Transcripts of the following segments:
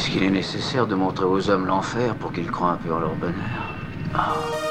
Est-ce qu'il est nécessaire de montrer aux hommes l'enfer pour qu'ils croient un peu en leur bonheur? Ah.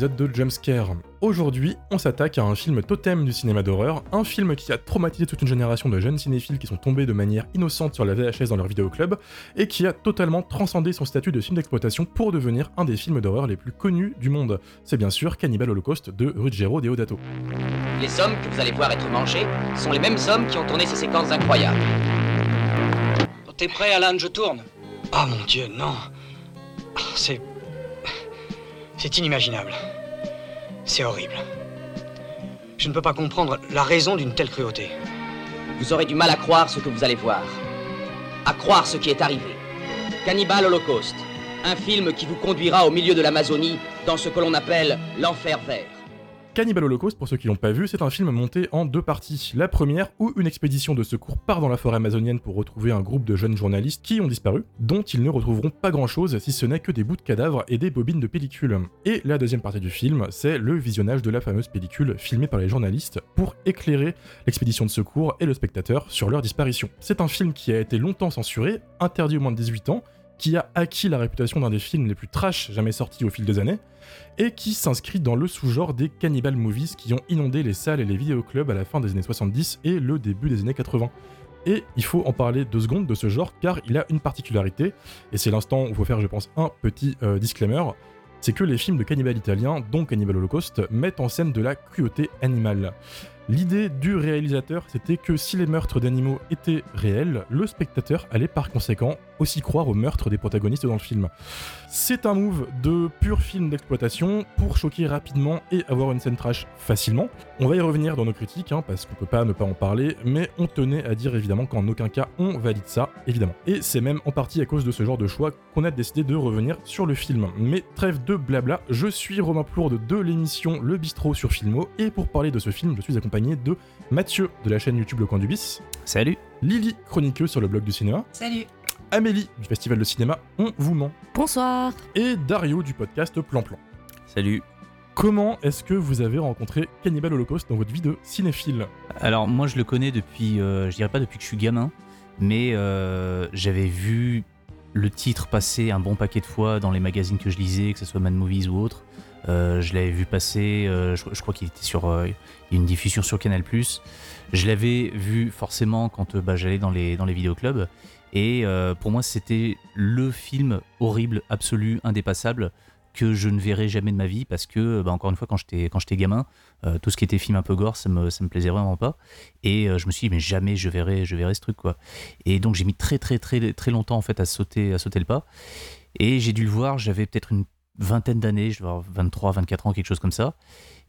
Épisode de Jumpscare. Aujourd'hui, on s'attaque à un film totem du cinéma d'horreur, un film qui a traumatisé toute une génération de jeunes cinéphiles qui sont tombés de manière innocente sur la VHS dans leur vidéoclub, et qui a totalement transcendé son statut de film d'exploitation pour devenir un des films d'horreur les plus connus du monde. C'est bien sûr Cannibal Holocaust de Ruggero Deodato. Les hommes que vous allez voir être mangés sont les mêmes hommes qui ont tourné ces séquences incroyables. T'es prêt, Alan? Je tourne. Oh mon dieu, non. C'est. C'est inimaginable. C'est horrible. Je ne peux pas comprendre la raison d'une telle cruauté. Vous aurez du mal à croire ce que vous allez voir. À croire ce qui est arrivé. Cannibal Holocaust. Un film qui vous conduira au milieu de l'Amazonie dans ce que l'on appelle l'enfer vert. Cannibal Holocaust, pour ceux qui l'ont pas vu, c'est un film monté en deux parties. La première, où une expédition de secours part dans la forêt amazonienne pour retrouver un groupe de jeunes journalistes qui ont disparu, dont ils ne retrouveront pas grand chose si ce n'est que des bouts de cadavres et des bobines de pellicule. Et la deuxième partie du film, c'est le visionnage de la fameuse pellicule filmée par les journalistes pour éclairer l'expédition de secours et le spectateur sur leur disparition. C'est un film qui a été longtemps censuré, interdit aux moins de 18 ans, qui a acquis la réputation d'un des films les plus trash jamais sortis au fil des années, et qui s'inscrit dans le sous-genre des cannibal movies qui ont inondé les salles et les vidéoclubs à la fin des années 70 et le début des années 80. Et il faut en parler deux secondes de ce genre car il a une particularité, et c'est l'instant où il faut faire je pense un petit euh, disclaimer, c'est que les films de cannibal italiens, dont Cannibal Holocaust, mettent en scène de la cruauté animale. L'idée du réalisateur, c'était que si les meurtres d'animaux étaient réels, le spectateur allait par conséquent aussi croire aux meurtres des protagonistes dans le film. C'est un move de pur film d'exploitation pour choquer rapidement et avoir une scène trash facilement. On va y revenir dans nos critiques, hein, parce qu'on peut pas ne pas en parler, mais on tenait à dire évidemment qu'en aucun cas on valide ça, évidemment. Et c'est même en partie à cause de ce genre de choix qu'on a décidé de revenir sur le film. Mais trêve de blabla, je suis Romain Plourde de l'émission Le Bistrot sur Filmo, et pour parler de ce film, je suis accompagné de Mathieu de la chaîne YouTube Le Coin du Bis, Salut Lily, chroniqueuse sur le blog du cinéma, Salut. Amélie du Festival de Cinéma On vous ment, Bonsoir. et Dario du podcast Plan Plan. Salut Comment est-ce que vous avez rencontré Cannibal Holocaust dans votre vie de cinéphile? Alors moi je le connais depuis, euh, je dirais pas depuis que je suis gamin, mais euh, j'avais vu le titre passer un bon paquet de fois dans les magazines que je lisais, que ce soit Mad Movies ou autre. Euh, je l'avais vu passer, euh, je, je crois qu'il était sur euh, une diffusion sur Canal+. Je l'avais vu forcément quand euh, bah, j'allais dans les, dans les vidéoclubs. Et euh, pour moi c'était le film horrible, absolu, indépassable que je ne verrai jamais de ma vie parce que, bah, encore une fois, quand j'étais quand j'étais gamin, euh, tout ce qui était film un peu gore, ça me, ça me plaisait vraiment pas. Et euh, je me suis dit, mais jamais je verrai, je verrai ce truc, quoi. Et donc j'ai mis très, très, très, très longtemps, en fait, à sauter, à sauter le pas. Et j'ai dû le voir, j'avais peut-être une vingtaine d'années, je devais avoir 23, 24 ans, quelque chose comme ça.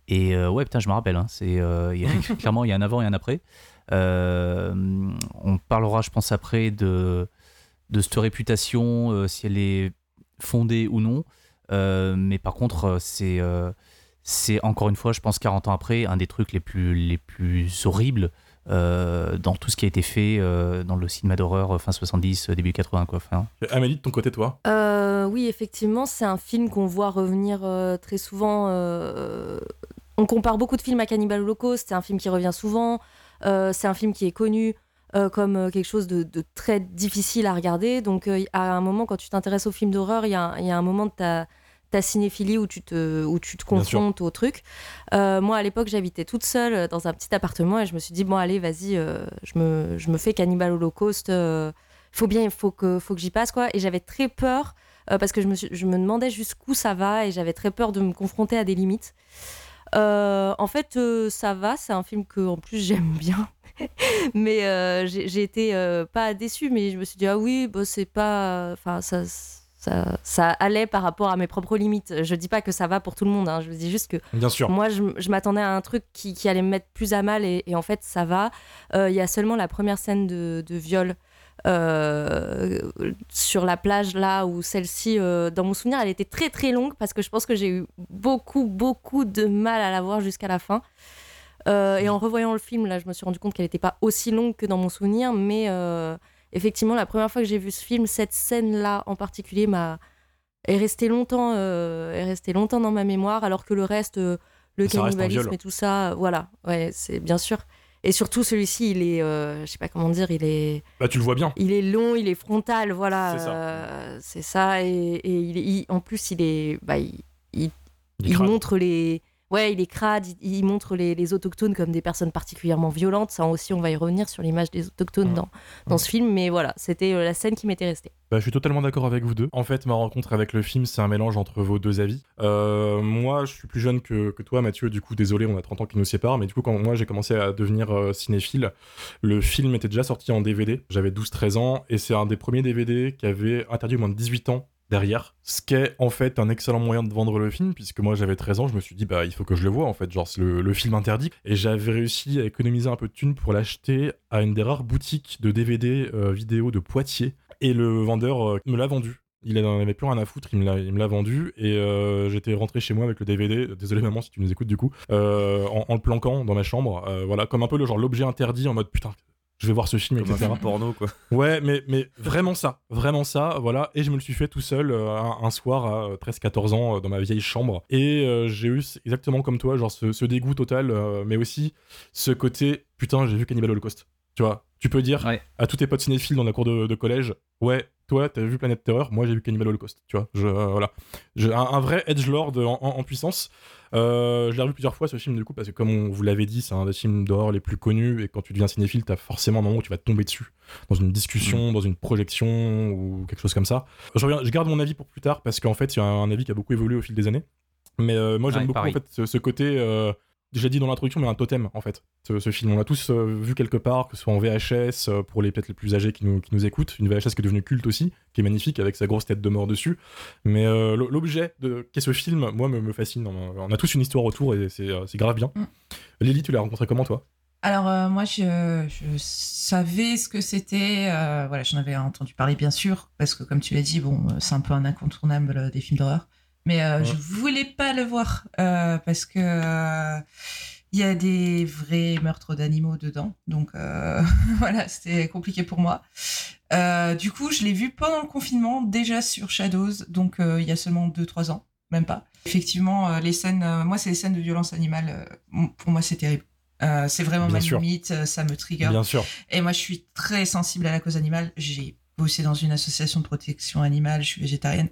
Et ouais, putain, je me rappelle, hein, c'est, clairement, il y a un avant et un après. Euh, on parlera, je pense, après de, de cette réputation, euh, si elle est fondée ou non. Euh, mais par contre, c'est euh, c'est encore une fois, je pense 40 ans après, un des trucs les plus, les plus horribles euh, dans tout ce qui a été fait euh, dans le cinéma d'horreur fin 70, euh, début 80. Quoi. Enfin, Amélie, de ton côté, toi? Euh, oui, effectivement, c'est un film qu'on voit revenir euh, très souvent. euh, on compare beaucoup de films à Cannibal Holocaust. C'est un film qui revient souvent. Euh, c'est un film qui est connu euh, comme euh, quelque chose de, de très difficile à regarder. Donc, euh, à un moment, quand tu t'intéresses aux films d'horreur, il y, a un- il y a un moment de ta, ta cinéphilie où tu te, où tu te confrontes au truc. Euh, moi, à l'époque, j'habitais toute seule dans un petit appartement et je me suis dit, bon, allez, vas-y, je, me, je me fais Cannibal Holocaust. faut bien, il faut que, faut que j'y passe, quoi. Et j'avais très peur parce que je me, suis- je me demandais jusqu'où ça va et j'avais très peur de me confronter à des limites. Euh, en fait, euh, ça va, c'est un film que en plus j'aime bien. mais euh, j'ai été pas déçue, mais je me suis dit, ah oui, bah, c'est pas. Enfin, ça, ça, ça allait par rapport à mes propres limites. Je dis pas que ça va pour tout le monde, hein. je dis juste que Bien sûr. moi, je, je m'attendais à un truc qui, qui allait me mettre plus à mal et, et en fait, ça va. Il y a seulement la première scène de, de viol sur la plage là où celle-ci, euh, dans mon souvenir, elle était très très longue parce que je pense que j'ai eu beaucoup beaucoup de mal à la voir jusqu'à la fin. Euh, et en revoyant le film, là, je me suis rendu compte qu'elle n'était pas aussi longue que dans mon souvenir, mais euh, effectivement, la première fois que j'ai vu ce film, cette scène-là en particulier m'a est restée longtemps, euh, est restée longtemps dans ma mémoire, alors que le reste, euh, le Ça cannibalisme et tout ça, voilà, ouais, c'est bien sûr. Et surtout celui-ci, il est, euh, je sais pas comment dire, il est, Bah, tu le vois bien. il est long, il est frontal, voilà, C'est ça. euh, c'est ça. Et, et il est- il- en plus, il est, bah, il, montre les, ouais, il est crade, il, il montre les, les autochtones comme des personnes particulièrement violentes. Ça aussi, on va y revenir sur l'image des autochtones dans, dans ce film. Mais voilà, c'était euh, la scène qui m'était restée. Bah, je suis totalement d'accord avec vous deux. En fait, ma rencontre avec le film, c'est un mélange entre vos deux avis. Euh, moi, je suis plus jeune que, que toi, Mathieu. Du coup, désolé, on a 30 ans qui nous séparent. Mais du coup, quand moi j'ai commencé à devenir euh, cinéphile, le film était déjà sorti en DVD. J'avais 12-13 ans. Et c'est un des premiers DVD qui avait interdit au moins de 18 ans derrière. Ce qui est en fait un excellent moyen de vendre le film, puisque moi j'avais 13 ans, je me suis dit, bah il faut que je le vois en fait. Genre, c'est le, film interdit. Et j'avais réussi à économiser un peu de thunes pour l'acheter à une des rares boutiques de DVD euh, vidéo de Poitiers. Et le vendeur euh, me l'a vendu. Il en avait plus rien à foutre, il me l'a, vendu et euh, j'étais rentré chez moi avec le DVD. Désolé maman si tu nous écoutes du coup, en, en le planquant dans ma chambre, voilà, comme un peu le genre l'objet interdit en mode putain, je vais voir ce film, Comme un etc. film porno, quoi. Ouais, mais, mais vraiment ça, vraiment ça, voilà. Et je me le suis fait tout seul euh, un, un soir à euh, 13-14 ans euh, dans ma vieille chambre. Et euh, j'ai eu exactement comme toi, genre ce, ce dégoût total, euh, mais aussi ce côté putain, j'ai vu Cannibal Holocaust. Tu vois, tu peux dire Ouais. à tous tes potes cinéphiles dans la cour de, de collège, ouais, toi, t'as vu Planète Terreur, moi j'ai vu Cannibal Holocaust. Tu vois, je, euh, voilà. Je- un, un vrai edgelord en, en, en puissance. Euh, je l'ai revu plusieurs fois ce film du coup parce que comme on vous l'avait dit c'est un des films d'horreur les plus connus et quand tu deviens cinéphile t'as forcément un moment où tu vas tomber dessus dans une discussion, dans une projection ou quelque chose comme ça. Je, reviens- je garde mon avis pour plus tard parce qu'en fait, il y a un avis qui a beaucoup évolué au fil des années. Mais euh, moi, j'aime Ouais, beaucoup en fait ce, ce côté. Euh, j'ai dit dans l'introduction, mais un totem en fait. Ce, ce film, on l'a tous euh, vu quelque part, que ce soit en VHS euh, pour les peut-être les plus âgés qui nous, qui nous écoutent, une VHS qui est devenue culte aussi, qui est magnifique avec sa grosse tête de mort dessus. Mais euh, l'objet de qu'est ce film, moi, me, me fascine. On a- tous une histoire autour et c'est grave bien. Mm. Lily, tu l'as rencontré comment toi? Alors moi, je, je savais ce que c'était. voilà, j'en avais entendu parler bien sûr, parce que comme tu l'as dit, bon, c'est un peu un incontournable des films d'horreur. Mais euh, Ouais. je voulais pas le voir euh, parce que euh, il y a des vrais meurtres d'animaux dedans, donc euh, voilà, c'était compliqué pour moi. Du coup, je l'ai vu pendant le confinement, déjà sur Shadows, donc il y a seulement 2-3 ans, même pas. Effectivement, les scènes, moi, c'est les scènes de violence animale, pour moi, c'est terrible. C'est vraiment Bien ma sûr. limite, ça me trigger. Bien sûr. Et moi, je suis très sensible à la cause animale. J'ai bossé dans une association de protection animale, je suis végétarienne.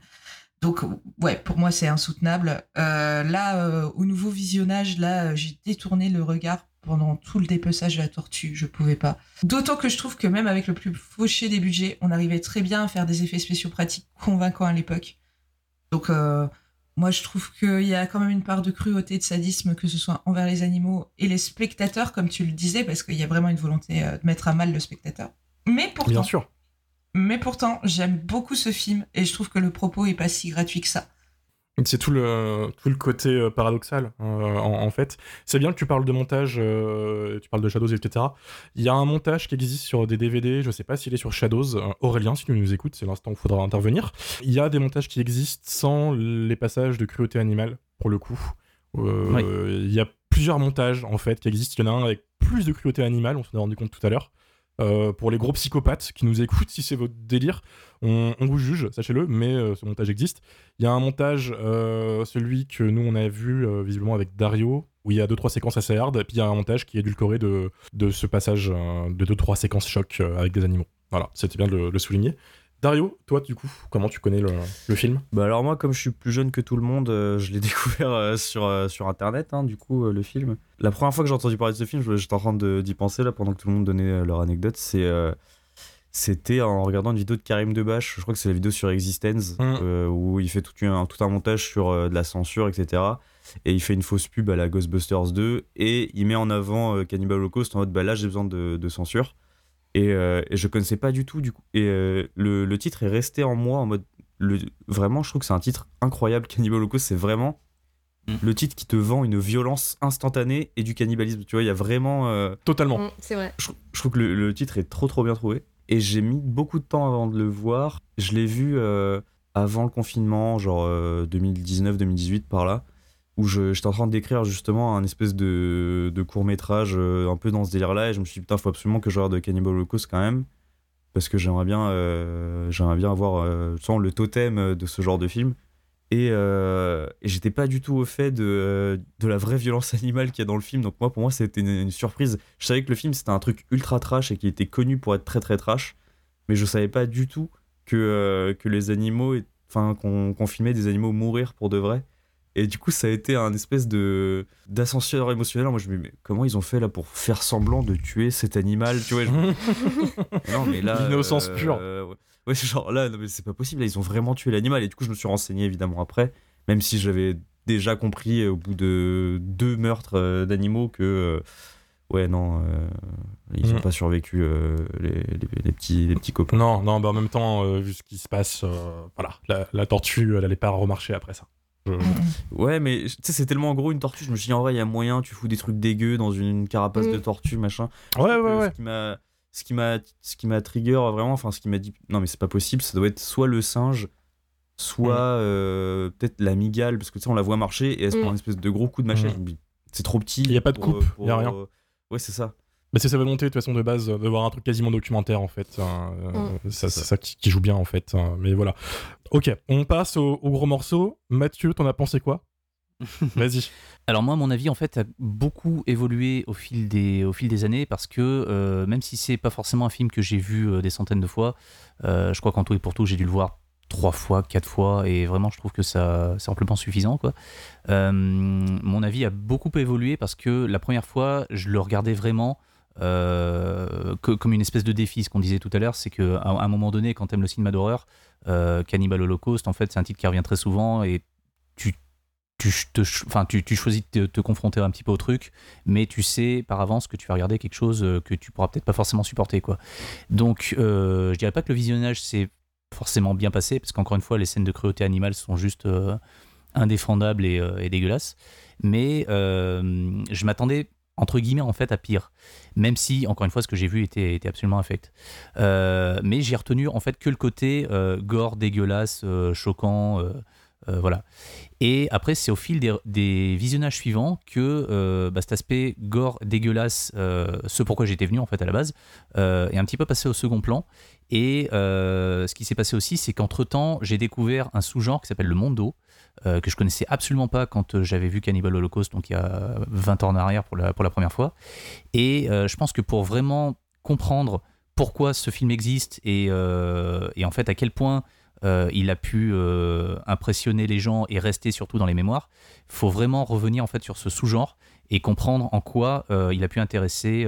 Donc, ouais, pour moi, c'est insoutenable. Euh, là, euh, au nouveau visionnage, là, euh, j'ai détourné le regard pendant tout le dépeçage de la tortue. Je pouvais pas. D'autant que je trouve que même avec le plus fauché des budgets, on arrivait très bien à faire des effets spéciaux pratiques convaincants à l'époque. Donc, moi, je trouve qu'il y a quand même une part de cruauté, de sadisme, que ce soit envers les animaux et les spectateurs, comme tu le disais, parce qu'il y a vraiment une volonté de mettre à mal le spectateur. Mais pourtant, Bien. Mais pourtant, j'aime beaucoup ce film et je trouve que le propos est pas si gratuit que ça. C'est tout le, tout le côté euh, paradoxal, euh, en, en fait. C'est bien que tu parles de montage, euh, tu parles de Shadows, etc. Il y a un montage qui existe sur des DVD, je sais pas s'il est sur Shadows. Euh, Aurélien, si tu nous écoutes, c'est l'instant où il faudra intervenir. Il y a des montages qui existent sans les passages de cruauté animale, pour le coup. Euh, Il y a plusieurs montages, en fait, qui existent. Il y en a un avec plus de cruauté animale, on s'en est rendu compte tout à l'heure. Euh, pour les gros psychopathes qui nous écoutent, si c'est votre délire, on, vous juge, sachez-le, mais euh, ce montage existe. Il y a un montage, euh, celui que nous on a vu visiblement avec Dario, où il y a deux trois séquences assez hard, et puis il y a un montage qui est édulcoré de, de ce passage de deux trois séquences choc avec des animaux. Voilà, c'était bien de le souligner. Dario, toi du coup, comment tu connais le, le film? Bah alors moi, comme je suis plus jeune que tout le monde, euh, je l'ai découvert euh, sur, euh, sur Internet, hein, du coup, le film. La première fois que j'ai entendu parler de ce film, je- j'étais en train d'y penser, là, pendant que tout le monde donnait leur anecdote, c'est... c'était en regardant une vidéo de Karim Debache, je crois que c'est la vidéo sur Existence, Mm. où il fait tout un, tout un montage sur de la censure, etc. Et il fait une fausse pub à la Ghostbusters 2, et il met en avant Cannibal Holocaust en mode, bah là j'ai besoin de, de censure. Et, euh, et je connaissais pas du tout, du coup. Et euh, le, le titre est resté en moi en mode, le, vraiment, je trouve que c'est un titre incroyable. Cannibal Holocaust, c'est vraiment Mm. le titre qui te vend une violence instantanée et du cannibalisme. Tu vois, il y a vraiment. euh, Totalement. Mm, c'est vrai. je, je trouve que le, le titre est trop trop bien trouvé. Et j'ai mis beaucoup de temps avant de le voir. Je l'ai vu euh, avant le confinement, genre 2019-2018 par là, où j'étais en train d'écrire justement un espèce de, de court métrage un peu dans ce délire-là. Et je me suis dit, putain, faut absolument que je regarde Cannibal Holocaust quand même. Parce que j'aimerais bien, euh, j'aimerais bien avoir euh, le totem de ce genre de film. Et, euh, j'étais pas du tout au fait de, euh, de la vraie violence animale qu'il y a dans le film. Donc moi, pour moi, c'était une, surprise. Je savais que le film, c'était un truc ultra trash et qui était connu pour être très très trash. Mais je savais pas du tout que, euh, que les animaux, enfin qu'on filmait des animaux mourir pour de vrai. Et du coup, ça a été un espèce de d'ascenseur émotionnel. Moi, je me dis, mais comment ils ont fait là pour faire semblant de tuer cet animal Tu vois, je non, mais là. L'innocence euh, pure. euh, ouais, Ouais, c'est genre là, non, mais c'est pas possible. Là, ils ont vraiment tué l'animal. Et du coup, je me suis renseigné évidemment après, même si j'avais déjà compris euh, au bout de deux meurtres euh, d'animaux que. euh, ouais, non, ils ont Mm. pas survécu, les, les- les petits, les petits copains. Non, non, bah en même temps, vu ce qui se passe, voilà, la, la tortue, elle allait pas remarcher après ça. Mm, mm. Ouais, mais tu sais, c'est tellement gros une tortue. Je me suis dit, en vrai, il y a moyen, tu fous des trucs dégueux dans une carapace Mm. de tortue, machin. Ouais, ouais, ouais. Ce qui m'a, ce qui m'a, ce qui m'a trigger vraiment, enfin, ce qui m'a dit, non mais c'est pas possible, ça doit être soit le singe, soit Mm. euh, peut-être la migale, parce que tu sais, on la voit marcher et elle se Mm. prend un espèce de gros coup de machette. Mm. C'est trop petit. Y a pas de pour, coupe, euh, y a rien. euh, Ouais, c'est ça. Bah, c'est sa volonté de toute façon de base de voir un truc quasiment documentaire en fait. hein, euh, ça- C'est ça qui, qui joue bien en fait. hein, mais voilà. Ok, on passe au, au gros morceau. Mathieu, t'en as pensé quoi? Vas-y. Alors moi, mon avis, en fait, a beaucoup évolué au fil des, au fil des années parce que euh, même si c'est pas forcément un film que j'ai vu euh, des centaines de fois, euh, je crois qu'en tout et pour tout, j'ai dû le voir trois fois, quatre fois, et vraiment, je trouve que ça, c'est amplement suffisant, quoi. Euh, mon avis a beaucoup évolué parce que la première fois, je le regardais vraiment euh, que- comme une espèce de défi. Ce qu'on disait tout à l'heure, c'est qu'à un moment donné, quand t'aimes le cinéma d'horreur, euh, Cannibal Holocaust, en fait, c'est un titre qui revient très souvent et tu enfin, tu, choisis de te, te confronter un petit peu au truc, mais tu sais par avance que tu vas regarder quelque chose euh, que tu pourras peut-être pas forcément supporter. Quoi. Donc, euh, je dirais pas que le visionnage s'est forcément bien passé, parce qu'encore une fois, les scènes de cruauté animale sont juste euh, indéfendables et, euh, dégueulasses. Mais euh, je m'attendais entre guillemets en fait à pire. Même si encore une fois ce que j'ai vu était, absolument affect Euh, mais j'ai retenu en fait que le côté euh, gore dégueulasse euh, choquant voilà. Et après, c'est au fil des, visionnages suivants que bah, cet aspect gore dégueulasse, ce pourquoi j'étais venu en fait à la base, est un petit peu passé au second plan. Et ce qui s'est passé aussi, c'est qu'entre temps, j'ai découvert un sous-genre qui s'appelle le mondo, euh, que je connaissais absolument pas quand euh, j'avais vu Cannibal Holocaust, donc il y a 20 ans en arrière pour la, première fois. Et euh, je pense que pour vraiment comprendre pourquoi ce film existe et, en fait à quel point il a pu impressionner les gens et rester surtout dans les mémoires. Il faut vraiment revenir en fait sur ce sous-genre et comprendre en quoi il a pu intéresser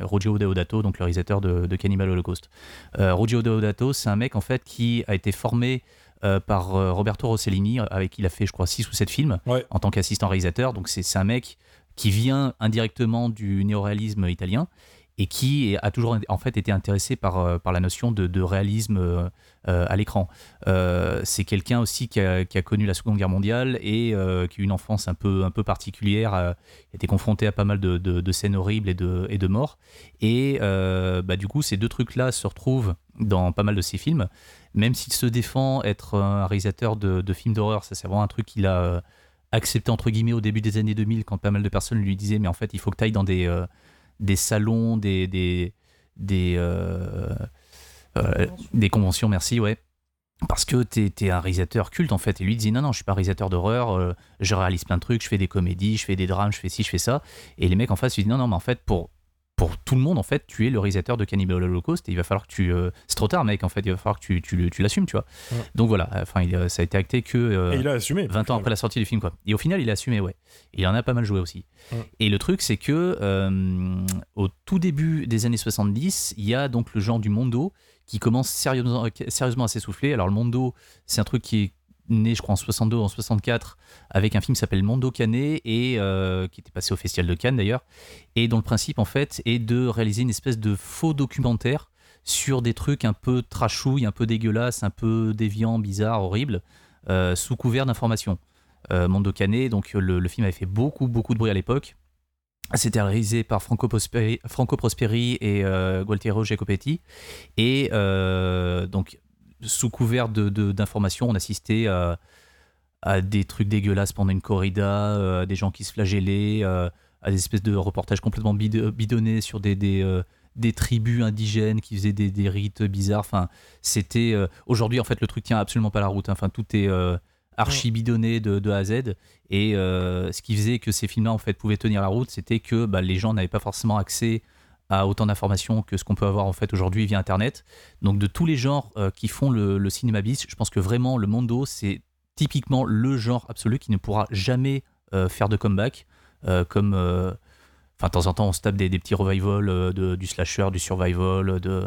Rogio Deodato, donc le réalisateur de, Cannibal Holocaust. Rogio Deodato, c'est un mec en fait qui a été formé euh, par euh, Roberto Rossellini, avec qui il a fait je crois 6 ou 7 films Ouais. en tant qu'assistant réalisateur. Donc c'est un mec qui vient indirectement du néoréalisme italien et qui a toujours en fait été intéressé par, euh, par la notion de, de réalisme euh, à l'écran. Euh, c'est quelqu'un aussi qui a, connu la Seconde Guerre mondiale et euh, qui a eu une enfance un peu, un peu particulière, a été confronté à pas mal de, de- de scènes horribles et de, et de morts. Et bah, du coup, ces deux trucs-là se retrouvent dans pas mal de ses films. Même s'il se défend être un réalisateur de, de films d'horreur, ça c'est vraiment un truc qu'il a accepté entre guillemets au début des années 2000 quand pas mal de personnes lui disaient mais en fait il faut que tu ailles dans des, des salons, des, des, des, euh, des conventions, merci, ouais. Parce que t'es es un réalisateur culte en fait. Et lui il dit non, non, je suis pas réalisateur d'horreur, euh, je réalise plein de trucs, je fais des comédies, je fais des drames, je fais ci, je fais ça. Et les mecs en face lui disent non, non, mais en fait, pour, pour tout le monde, en fait, tu es le réalisateur de Cannibal Holocaust et il va falloir que tu. euh, c'est trop tard, mec, en fait, il va falloir que tu, tu, tu l'assumes, tu vois. Ouais. Donc voilà, enfin, il, ça a été acté que. euh, Et il a assumé. 20 ans après la sortie du film, quoi. Et au final, il a assumé, ouais. Il en a pas mal joué aussi. Ouais. Et le truc, c'est que euh, au tout début des années 70, il y a donc le genre du mondo qui commence sérieusement, sérieusement à s'essouffler. Alors, le mondo, c'est un truc qui est né, je crois, en 62 ou en 64, avec un film qui s'appelle Mondo Canet, et euh, qui était passé au Festival de Cannes d'ailleurs, et dont le principe, en fait, est de réaliser une espèce de faux documentaire sur des trucs un peu trashouilles, un peu dégueulasses, un peu déviants, bizarres, horribles, sous couvert d'informations. Mondo Cane, donc le, film avait fait beaucoup, beaucoup de bruit à l'époque. C'était réalisé par Franco Prosperi, et Gualtiero Jacopetti. Et donc, sous couvert d'informations, de, on assistait à à des trucs dégueulasses pendant une corrida, euh, à des gens qui se flagellaient, euh, à des espèces de reportages complètement bidonnés sur des, des, euh, tribus indigènes qui faisaient des, des rites bizarres. Enfin, aujourd'hui en fait le truc tient absolument pas la route. Enfin, tout est archi bidonné de, de, A à Z. Et ce qui faisait que ces films-là en fait pouvaient tenir la route, c'était que bah, les gens n'avaient pas forcément accès à autant d'informations que ce qu'on peut avoir en fait aujourd'hui via Internet. Donc de tous les genres qui font le, le cinéma bis, je pense que vraiment le Mondo c'est typiquement le genre absolu qui ne pourra jamais euh, faire de comeback. Euh, comme. Euh, enfin, de temps en temps, on se tape des, petits revivals du slasher, du survival, de,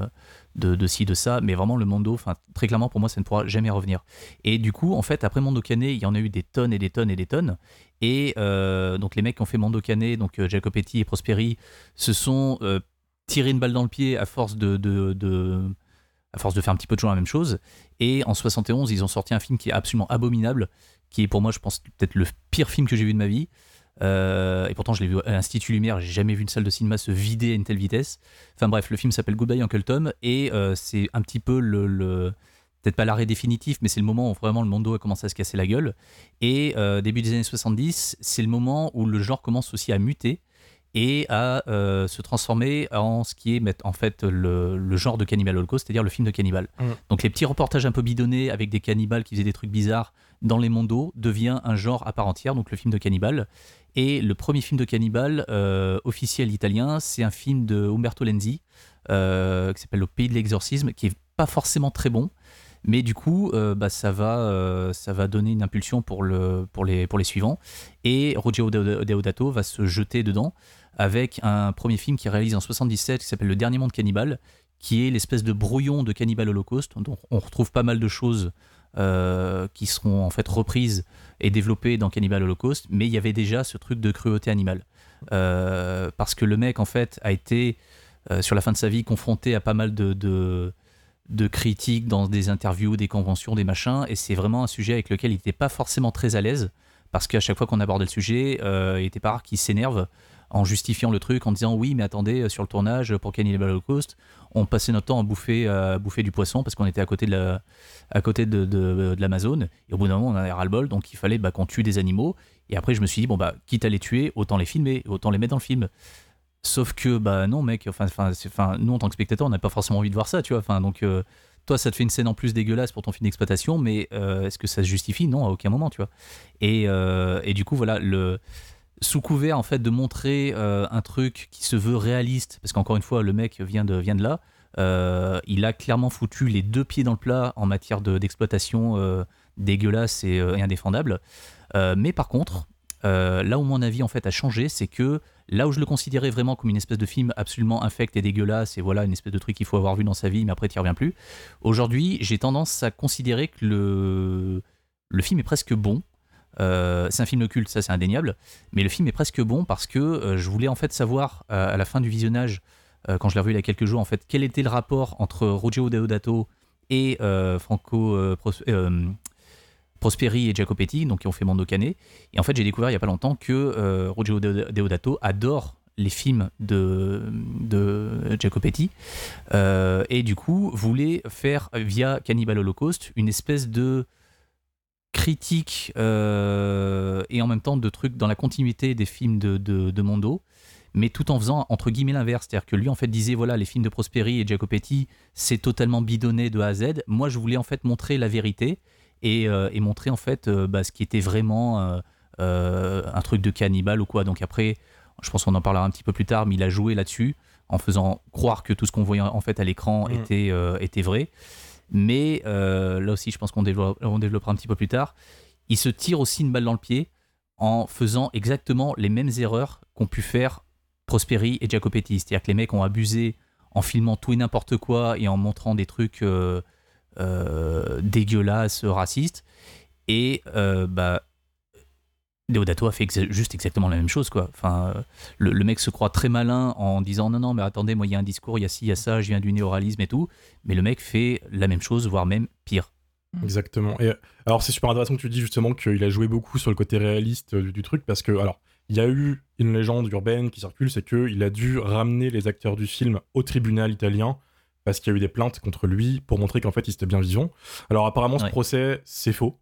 de, de, ci, de ça. Mais vraiment, le Mondo, très clairement, pour moi, ça ne pourra jamais revenir. Et du coup, en fait, après Mondo Canet, il y en a eu des tonnes et des tonnes et des tonnes. Et donc, les mecs qui ont fait Mondo Canet, donc Jacopetti et Prosperi, se sont tirés une balle dans le pied à force de, de, de à force de faire un petit peu toujours la même chose. Et en 71, ils ont sorti un film qui est absolument abominable, qui est pour moi, je pense, peut-être le pire film que j'ai vu de ma vie. Euh, et pourtant, je l'ai vu à l'Institut Lumière, j'ai jamais vu une salle de cinéma se vider à une telle vitesse. Enfin bref, le film s'appelle Goodbye Uncle Tom, et euh, c'est un petit peu le, peut-être pas l'arrêt définitif, mais c'est le moment où vraiment le mondo a commencé à se casser la gueule. Et euh, début des années 70, c'est le moment où le genre commence aussi à muter et à se transformer en ce qui est en fait le, genre de Cannibal Holocaust, c'est-à-dire le film de cannibale. Mm. Donc les petits reportages un peu bidonnés avec des cannibales qui faisaient des trucs bizarres dans les mondos devient un genre à part entière, donc le film de cannibale. Et le premier film de cannibale euh, officiel italien, c'est un film de Umberto Lenzi euh, qui s'appelle Le Pays de l'exorcisme, qui est pas forcément très bon. Mais du coup, bah, ça, va, ça va donner une impulsion pour, le, pour, les, pour les suivants. Et Roger Deodato va se jeter dedans avec un premier film qui réalise en 77 qui s'appelle Le Dernier Monde Cannibale, qui est l'espèce de brouillon de Cannibal Holocaust. Donc on retrouve pas mal de choses euh, qui seront en fait reprises et développées dans Cannibal Holocaust, mais il y avait déjà ce truc de cruauté animale. Euh, parce que le mec en fait a été euh, sur la fin de sa vie confronté à pas mal de, de, critiques dans des interviews, des conventions, des machins, et c'est vraiment un sujet avec lequel il n'était pas forcément très à l'aise, parce qu'à chaque fois qu'on abordait le sujet, il était pas rare qu'il s'énerve en justifiant le truc, en disant oui, mais attendez, euh, sur le tournage pour Cannibal Holocaust, on passait notre temps à bouffer, à bouffer du poisson parce qu'on était à côté de la, à côté de, de, l'Amazone. Et au bout d'un moment, on avait ras-le-bol, donc il fallait bah, qu'on tue des animaux. Et après, je me suis dit, bon, bah, quitte à les tuer, autant les filmer, autant les mettre dans le film. Sauf que, bah non, mec, enfin, enfin, nous, en tant que spectateur, on n'a pas forcément envie de voir ça, tu vois. Enfin, donc, euh, toi, ça te fait une scène en plus dégueulasse pour ton film d'exploitation, mais euh, est-ce que ça se justifie? Non, à aucun moment, tu vois. Et, et du coup, voilà, le sous couvert en fait de montrer euh, un truc qui se veut réaliste, parce qu'encore une fois le mec vient de, vient de là, euh, il a clairement foutu les deux pieds dans le plat en matière d'exploitation euh, dégueulasse et, indéfendable. mais par contre, là où mon avis en fait a changé, c'est que là où je le considérais vraiment comme une espèce de film absolument infect et dégueulasse, et voilà une espèce de truc qu'il faut avoir vu dans sa vie, mais après tu reviens plus, aujourd'hui j'ai tendance à considérer que le, le film est presque bon. Euh, c'est un film culte, ça c'est indéniable, mais le film est presque bon parce que euh, je voulais en fait savoir euh, à la fin du visionnage, quand je l'ai revu il y a quelques jours, en fait, quel était le rapport entre Roger Deodato et Franco Prosperi et Jacopetti, donc qui ont fait Mondo Cane. Et en fait, j'ai découvert il y a pas longtemps que Roger Deodato adore les films de, de Jacopetti et du coup voulait faire via Cannibal Holocaust une espèce de critique euh, et en même temps de trucs dans la continuité des films de, de, Mondo, mais tout en faisant entre guillemets l'inverse. C'est-à-dire que lui en fait disait voilà, les films de Prosperi et Jacopetti, c'est totalement bidonné de A à Z. Moi je voulais en fait montrer la vérité et, euh, et montrer en fait euh, bah, ce qui était vraiment un truc de cannibale ou quoi. Donc après, je pense qu'on en parlera un petit peu plus tard, mais il a joué là-dessus en faisant croire que tout ce qu'on voyait en fait à l'écran mm. était, était vrai mais euh, là aussi je pense qu'on développera un petit peu plus tard, il se tire aussi une balle dans le pied en faisant exactement les mêmes erreurs qu'ont pu faire Prosperi et Jacopetti. C'est-à-dire que les mecs ont abusé en filmant tout et n'importe quoi et en montrant des trucs euh, euh, dégueulasses, racistes. Et bah, Deodato a fait juste exactement la même chose, quoi. Enfin, euh, le, le mec se croit très malin en disant non, non, mais attendez, moi, il y a un discours, il y a ci, il y a ça, je viens du néoralisme et tout. Mais le mec fait la même chose, voire même pire. Exactement. Et alors c'est super intéressant que tu dis justement qu'il a joué beaucoup sur le côté réaliste euh, du, du truc parce que alors il y a eu une légende urbaine qui circule, c'est que il a dû ramener les acteurs du film au tribunal italien parce qu'il y a eu des plaintes contre lui pour montrer qu'en fait il était bien vivant. Alors apparemment ce Ouais. procès c'est faux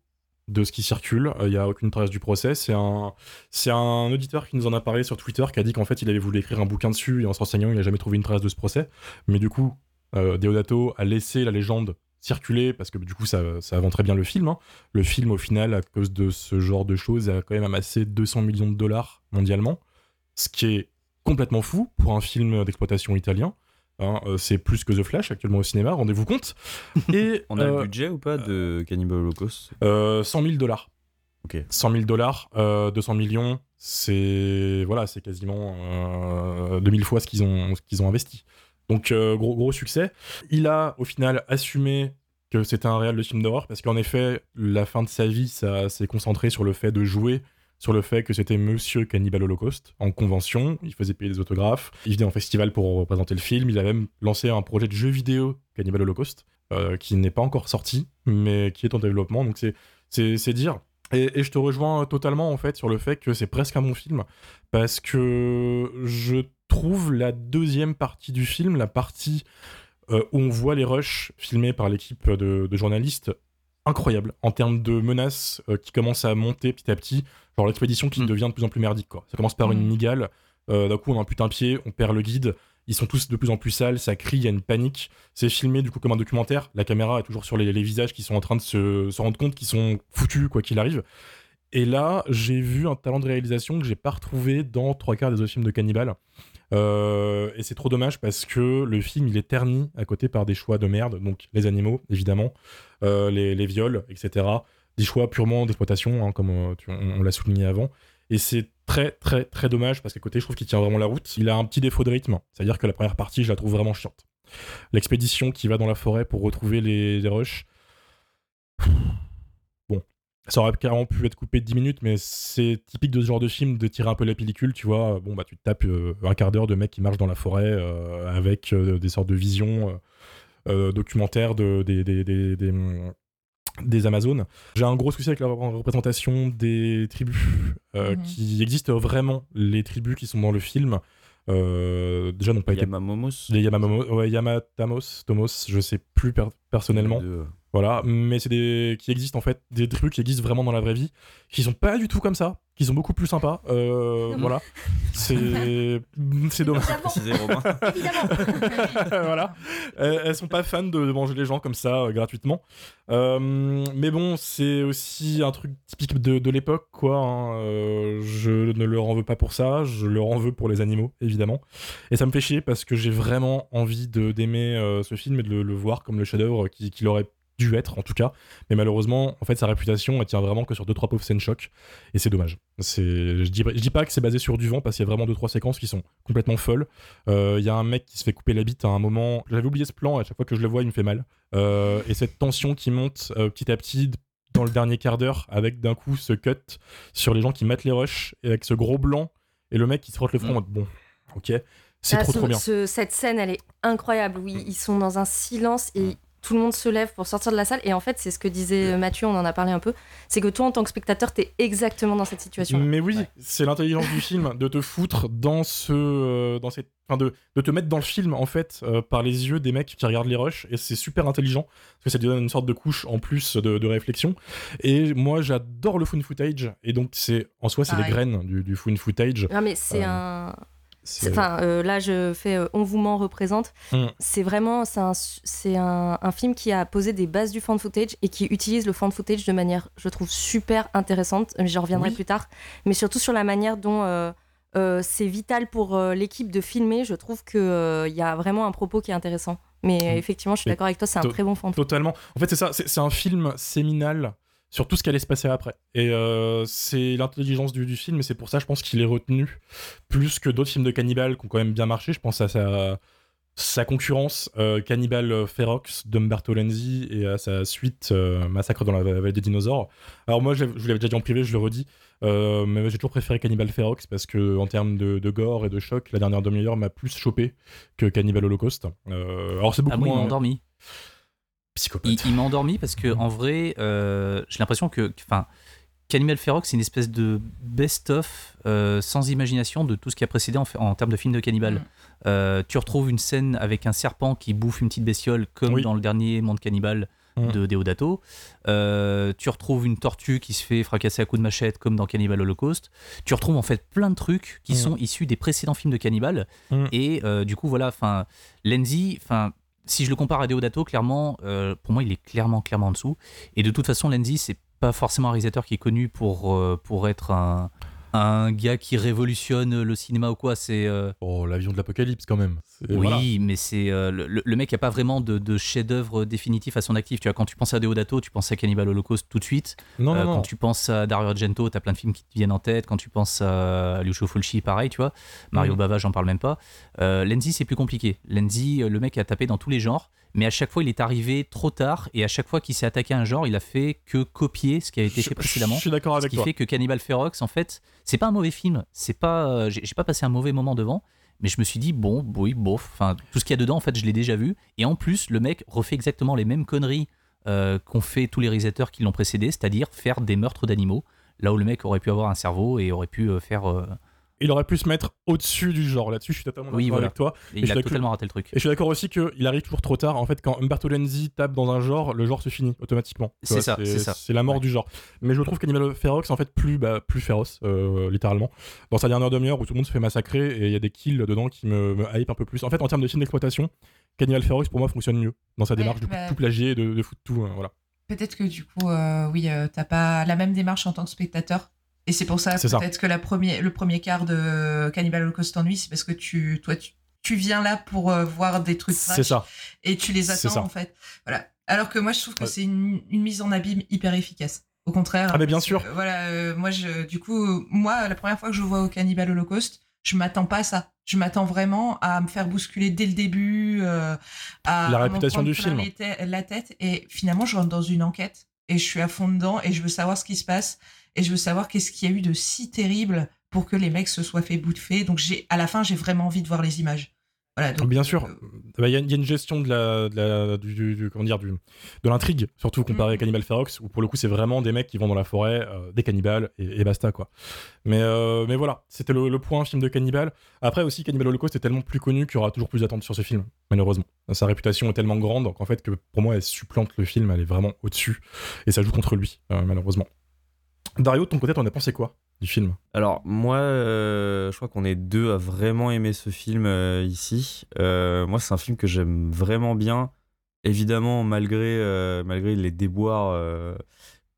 de ce qui circule, Euh, il y a aucune trace du procès. C'est un c'est un auditeur qui nous en a parlé sur Twitter qui a dit qu'en fait il avait voulu écrire un bouquin dessus et en se renseignant il a jamais trouvé une trace de ce procès. Mais du coup euh, Deodato a laissé la légende circuler parce que du coup ça, ça vend très bien le film. hein. Le film au final à cause de ce genre de choses a quand même amassé 200 millions de dollars mondialement, ce qui est complètement fou pour un film d'exploitation italien. Hein. Euh, c'est plus que The Flash actuellement au cinéma, rendez-vous compte. Et On a euh, le budget ou pas de Cannibal Holocaust? euh, 100 000 dollars. Ok. 100 000 dollars, euh, 200 millions, c'est voilà, c'est quasiment euh, 2000 fois ce qu'ils ont, ce qu'ils ont investi. Donc euh, gros, gros succès. Il a au final assumé que c'était un réel de film d'horreur parce qu'en effet, la fin de sa vie, ça s'est concentré sur le fait de jouer sur le fait que c'était Monsieur Cannibal Holocaust en convention. Il faisait payer des autographes. Il venait en festival pour représenter le film. Il a même lancé un projet de jeu vidéo Cannibal Holocaust euh, qui n'est pas encore sorti, mais qui est en développement. Donc c'est dire. Et, je te rejoins totalement en fait sur le fait que c'est presque un bon film parce que je trouve la deuxième partie du film, la partie euh, où on voit les rushs filmés par l'équipe de journalistes, incroyable en termes de menaces euh, qui commencent à monter petit à petit. Genre l'expédition qui Mm. devient de plus en plus merdique. Quoi. Ça commence par une Mm. migale, euh, d'un coup on ampute un pied, on perd le guide. Ils sont tous de plus en plus sales, ça crie, il y a une panique. C'est filmé du coup comme un documentaire. La caméra est toujours sur les, les visages qui sont en train de se, se rendre compte qu'ils sont foutus quoi qu'il arrive. Et là, j'ai vu un talent de réalisation que j'ai pas retrouvé dans trois quarts des autres films de Cannibal. Euh, et c'est trop dommage parce que le film il est terni à côté par des choix de merde, donc les animaux évidemment, euh, les, les viols, etc. Des choix purement d'exploitation, hein, comme euh, on l'a souligné avant. Et c'est très très très dommage parce qu'à côté je trouve qu'il tient vraiment la route. Il a un petit défaut de rythme, c'est-à-dire que la première partie je la trouve vraiment chiante. L'expédition qui va dans la forêt pour retrouver les, les rushs. Ça aurait carrément pu être coupé de 10 minutes, mais c'est typique de ce genre de film de tirer un peu la pellicule, tu vois. Bon, bah, tu te tapes euh, un quart d'heure de mecs qui marchent dans la forêt euh, avec euh, des sortes de visions documentaires de, des, des, des, des, hum, des Amazones. J'ai un gros souci avec la représentation des tribus euh, Mhm. qui existent vraiment. Les tribus qui sont dans le film, euh, déjà n'ont pas été. Yamamomos. Les Yamamamo- ouais, Yamatamos, Tomos, je sais plus per- personnellement. Voilà, mais c'est des qui existent en fait, des trucs qui existent vraiment dans la vraie vie, qui sont pas du tout comme ça, qui sont beaucoup plus sympas. Euh, voilà, c'est c'est dommage. Romain. voilà, elles, sont pas fans de, de manger les gens comme ça euh, gratuitement. Euh, mais bon, c'est aussi un truc typique de, de l'époque, quoi. hein. Euh, je ne leur en veux pas pour ça, je leur en veux pour les animaux, évidemment. Et ça me fait chier parce que j'ai vraiment envie de d'aimer euh, ce film et de le, le voir comme le chef-d'œuvre qui- qu'il aurait dû être en tout cas. Mais malheureusement en fait sa réputation elle tient vraiment que sur deux trois pauvres scènes choc et c'est dommage. C'est je dis, je dis pas que c'est basé sur du vent parce qu'il y a vraiment deux trois séquences qui sont complètement folles. Euh, il y a un mec qui se fait couper la bite à un moment. J'avais oublié ce plan et à chaque fois que je le vois il me fait mal. Euh, et cette tension qui monte euh, petit à petit dans le dernier quart d'heure avec d'un coup ce cut sur les gens qui matent les rushs et avec ce gros blanc et le mec qui se frotte le front mode, bon ok c'est Ah, trop ce- trop bien. ce- cette scène, elle est incroyable. Oui, ils sont dans un silence et tout le monde se lève pour sortir de la salle. Et en fait, c'est ce que disait Mathieu, on en a parlé un peu. C'est que toi, en tant que spectateur, t'es exactement dans cette situation. Mais oui, c'est l'intelligence du film de te foutre dans ce, euh, dans cette, enfin de, de te mettre dans le film en fait euh, par les yeux des mecs qui regardent les rushs et c'est super intelligent parce que ça te donne une sorte de couche en plus de, de réflexion. Et moi, j'adore le found footage et donc c'est en soi c'est les Pareil. graines du, du found footage. Non, mais c'est Euh, un. Enfin, euh, là, je fais euh, On vous ment représente. Mm. C'est vraiment c'est un, c'est un, un film qui a posé des bases du fan footage et qui utilise le fan footage de manière, je trouve, super intéressante. Mais J'en reviendrai Oui. plus tard. Mais surtout sur la manière dont euh, euh, c'est vital pour euh, l'équipe de filmer. Je trouve qu'il y a vraiment un propos qui est intéressant. Mais Mm. effectivement, je suis d'accord avec toi, c'est un très bon fan footage. Totalement. En fait, c'est ça. C'est c'est un film séminal sur tout ce qui allait se passer après. Et euh, c'est l'intelligence du, du film, et c'est pour ça, je pense qu'il est retenu plus que d'autres films de cannibales qui ont quand même bien marché. Je pense à sa concurrence, euh, Cannibal Ferox d'Umberto Lenzi et à sa suite euh, Massacre dans la vallée des dinosaures. Alors moi, je vous l'avais déjà dit en privé, je le redis, euh, mais j'ai toujours préféré Cannibal Ferox parce que en termes de, de gore et de choc, la dernière demi-heure m'a plus chopé que Cannibal Holocaust. Alors c'est beaucoup Ah, il m'a moins endormi. Psychopathe. Il, il m'a endormi parce que en vrai, euh, j'ai l'impression que, enfin, Cannibal Ferox, c'est une espèce de best-of euh, sans imagination de tout ce qui a précédé en, termes de film de cannibale. Mm. Euh, tu retrouves une scène avec un serpent qui bouffe une petite bestiole, comme Oui. dans le dernier Monde Cannibal Mm. de Deodato. Euh, tu retrouves une tortue qui se fait fracasser à coups de machette, comme dans Cannibal Holocaust. Tu retrouves en fait plein de trucs qui Mm. sont issus des précédents films de cannibale. Et euh, du coup, voilà, enfin, Lenzi, enfin, si je le compare à Deodato, clairement, euh, pour moi, il est clairement, clairement en dessous. Et de toute façon, Lenzi, c'est pas forcément un réalisateur qui est connu pour, euh, pour être un, un gars qui révolutionne le cinéma ou quoi. C'est euh, Oh, l'avion de l'apocalypse quand même. Oui, voilà. mais c'est euh, le, le mec a pas vraiment de, de chef-d'œuvre définitif à son actif. Tu vois, quand tu penses à Deodato, tu penses à Cannibal Holocaust tout de suite. Non, Euh, non, quand non. tu penses à Dario Argento, t'as plein de films qui te viennent en tête. Quand tu penses à Lucio Fulci, pareil, tu vois. Mario Mhm. Bava, j'en parle même pas. Lenzi, c'est plus compliqué. Lenzi, le mec a tapé dans tous les genres, mais à chaque fois, il est arrivé trop tard. Et à chaque fois qu'il s'est attaqué à un genre, il a fait que copier ce qui a été Je- fait précédemment. Je suis d'accord Ce avec qui toi. fait que Cannibal Ferox, en fait, c'est pas un mauvais film. C'est pas, euh, j'ai j'ai pas passé un mauvais moment devant, mais je me suis dit bon, oui, bof. Enfin, tout ce qu'il y a dedans, en fait, je l'ai déjà vu. Et en plus, le mec refait exactement les mêmes conneries euh, qu'ont fait tous les réalisateurs qui l'ont précédé, c'est-à-dire faire des meurtres d'animaux. Là où le mec aurait pu avoir un cerveau et aurait pu euh, faire. euh, Il aurait pu se mettre au-dessus du genre. Là-dessus, je suis totalement d'accord Oui, voilà. avec toi. et je il a suis totalement raté le truc. Et je suis d'accord aussi qu'il arrive toujours trop tard. En fait, quand Umberto Lenzi tape dans un genre, le genre se finit automatiquement. C'est ça, c'est ça. C'est la mort du genre. Mais je trouve Cannibal Ferox en fait plus, bah, plus féroce, euh, littéralement. Dans sa dernière demi-heure où tout le monde se fait massacrer et il y a des kills dedans qui me, me hype un peu plus. En fait, en termes de film d'exploitation, Cannibal Ferox pour moi fonctionne mieux dans sa Ouais, démarche de bah- tout plagier, de, de foutre tout. hein, voilà. Peut-être que du coup, euh, oui, euh, t'as pas la même démarche en tant que spectateur. Et c'est pour ça, peut-être que la premier, le premier quart de Cannibal Holocaust t'ennuie, c'est parce que tu, toi, tu, tu viens là pour euh, voir des trucs C'est trash ça. et tu les attends ça. en fait. Voilà. Alors que moi, je trouve que Ouais. c'est une, une mise en abîme hyper efficace. Au contraire. Ah, mais bien sûr. que, voilà, euh, moi, je, du coup, moi, la première fois que je vois au Cannibal Holocaust, je m'attends pas à ça. Je m'attends vraiment à me faire bousculer dès le début, euh, à La réputation du film. la tête. Et finalement, je rentre dans une enquête et je suis à fond dedans et je veux savoir ce qui se passe et je veux savoir qu'est-ce qu'il y a eu de si terrible pour que les mecs se soient fait bouffer. Donc, j'ai, à la fin, j'ai vraiment envie de voir les images. Voilà. donc, Bien sûr. euh, Bah, Il y, a- il y a une gestion de la, de la- du, comment dire, du, de l'intrigue, surtout comparé à Mhm. Cannibal Ferox, où pour le coup c'est vraiment des mecs qui vont dans la forêt, euh, des cannibales et, et basta quoi. Mais, euh, mais voilà, c'était le, le point film de Cannibal. Après aussi, Cannibal Holocaust est tellement plus connu qu'il y aura toujours plus d'attentes sur ce film, malheureusement. Sa réputation est tellement grande qu'en fait que pour moi elle supplante le film, elle est vraiment au-dessus et ça joue contre lui, malheureusement. Dario, ton côté, t'en as pensé quoi du film? Alors, moi, euh, je crois qu'on est deux à vraiment aimer ce film euh, ici. Euh, moi, c'est un film que j'aime vraiment bien. Évidemment, malgré, malgré les déboires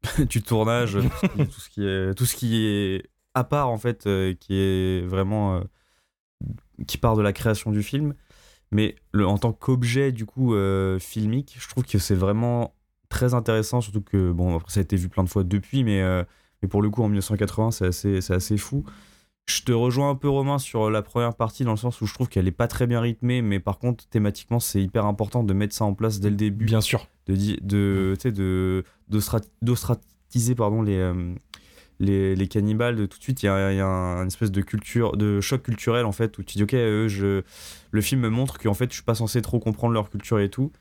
du tournage, tout ce, qui est, tout ce qui est à part, en fait, qui est vraiment. qui part de la création du film. Mais en tant qu'objet, du coup, filmique, je trouve que c'est vraiment très intéressant, surtout que, bon, après, ça a été vu plein de fois depuis, mais. Euh, mais pour le coup, en 1980, c'est assez, c'est assez fou. Je te rejoins un peu, Romain, sur la première partie, dans le sens où je trouve qu'elle est pas très bien rythmée, mais par contre, thématiquement, c'est hyper important de mettre ça en place dès le début, Bien sûr. de, de, sais, de, d'ostrat- d'ostratiser pardon, les, euh, les, les cannibales. De, tout de suite, il y a, y a un, une espèce de, culture, de choc culturel, en fait, où tu dis, ok, eux, je, le film me montre qu'en fait, je suis pas censé trop comprendre leur culture et tout.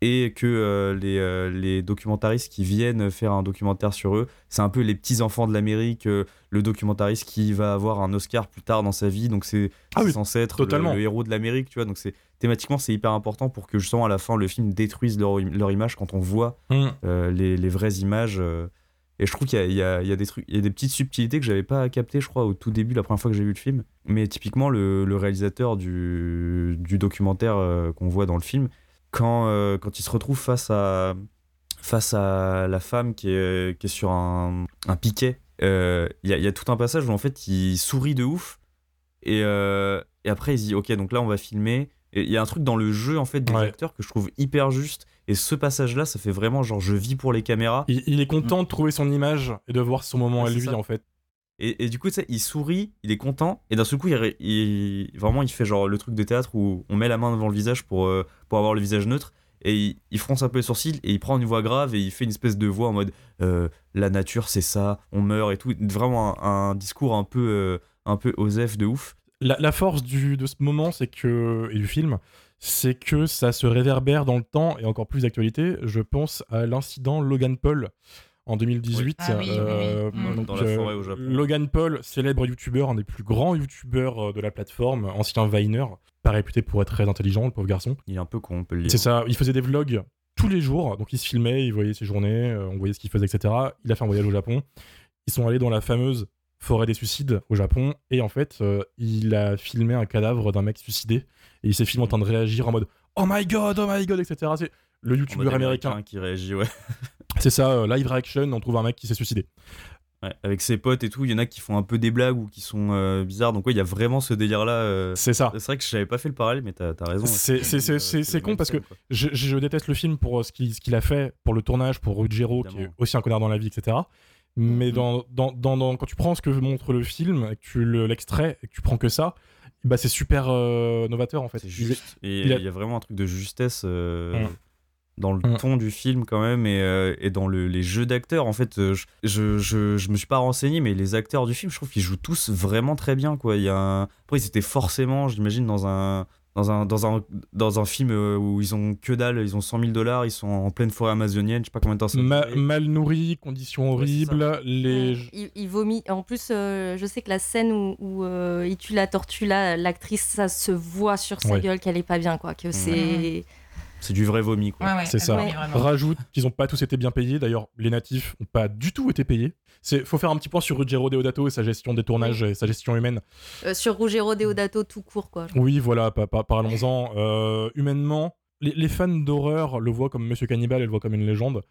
Et que euh, les, euh, les documentaristes qui viennent faire un documentaire sur eux, c'est un peu les petits enfants de l'Amérique, euh, le documentariste qui va avoir un Oscar plus tard dans sa vie, donc c'est Ah oui, censé être le- totalement. Le, héros de l'Amérique, tu vois. Donc c'est thématiquement c'est hyper important pour que justement à la fin le film détruise leur, leur image quand on voit Mm. euh, les, les vraies images. et je trouve qu'il y y, y a des trucs, il y a des petites subtilités que j'avais pas captées, je crois, au tout début, la première fois que j'ai vu le film. Mais typiquement le, le réalisateur du, du documentaire qu'on voit dans le film, quand, euh, quand il se retrouve face à face à la femme qui est, qui est sur un, un piquet, euh, il y, a, il y a tout un passage où en fait il sourit de ouf et, euh, et après il se dit ok donc là on va filmer et il y a un truc dans le jeu en fait des Ouais. acteurs que je trouve hyper juste et ce passage là ça fait vraiment genre je vis pour les caméras Il, il est content de trouver son image et de voir son moment Ouais, à lui ça. en fait. Et, du coup, tu sais, il sourit, il est content, et d'un seul coup, il, vraiment, il fait genre le truc de théâtre où on met la main devant le visage pour, euh, pour avoir le visage neutre, et il, fronce un peu les sourcils, et il prend une voix grave, et il fait une espèce de voix en mode euh, la nature, c'est ça, on meurt et tout. Vraiment un, un discours un peu, euh, un peu osef de ouf. La, la force du, de ce moment, c'est que et du film, c'est que ça se réverbère dans le temps et encore plus d'actualité. Je pense à l'incident Logan Paul en 2018. Ah oui, oui, oui. euh, donc, Dans la forêt au Japon. Logan Paul, célèbre youtubeur, un des plus grands youtubeurs euh, de la plateforme, ancien Viner, pas réputé pour être très intelligent, le pauvre garçon. Il est un peu con, on peut le dire. C'est ça, il faisait des vlogs tous les jours, donc il se filmait, il voyait ses journées, euh, on voyait ce qu'il faisait, etc. Il a fait un voyage au Japon. Ils sont allés dans la fameuse forêt des suicides au Japon, et en fait, euh, il a filmé un cadavre d'un mec suicidé, et il s'est filmé en train de réagir en mode Oh my god, oh my god, etc. C'est le youtubeur américain. qui réagit, ouais. C'est ça, euh, live reaction, on trouve un mec qui s'est suicidé. Ouais, Avec ses potes et tout, il y en a qui font un peu des blagues ou qui sont euh, bizarres. Donc, ouais, il y a vraiment ce délire-là. euh, C'est ça. C'est vrai que je n'avais pas fait le parallèle, mais t'as as raison. C'est- Euh, con parce que. Je, je déteste le film pour ce qu'il a fait pour le tournage, pour Ruggiero, qui est aussi un connard dans la vie, etc. Mais Mhm. dans, dans, dans, dans- quand tu prends ce que montre le film, et que tu le- l'extrait, et que tu prends que ça, bah c'est super novateur en fait. C'est Il- juste. Et il a- y a vraiment un truc de justesse Mm. Dans le Mm. ton du film, quand même, et, euh, et dans le- les jeux d'acteurs. En fait, euh, je, je, je, je me suis pas renseigné, mais les acteurs du film, je trouve qu'ils jouent tous vraiment très bien, quoi. Il y a un... Après, ils étaient forcément, j'imagine, dans un. Dans un, dans, un, dans un film euh, où ils ont que dalle, ils ont 100 000 dollars, ils sont en pleine forêt amazonienne, je sais pas combien de temps ça Ma- mal nourri, conditions Ouais, horribles, les. Il, il vomit. En plus, euh, je sais que la scène où, où, euh, il tue la tortue, là, l'actrice, ça se voit sur sa Ouais. gueule qu'elle est pas bien, quoi. Que c'est. C'est du vrai vomi, quoi. Ouais, ouais, C'est ça. Rajoute qu'ils n'ont pas tous été bien payés. D'ailleurs, les natifs n'ont pas du tout été payés. C'est faut faire un petit point sur Ruggiero Deodato et sa gestion des tournages et sa gestion humaine. Euh, sur Ruggero Deodato tout court, quoi. Oui, voilà, pa- pa- parlons-en. Euh, humainement, les, les fans d'horreur le voient comme Monsieur Cannibal et le voient comme une légende.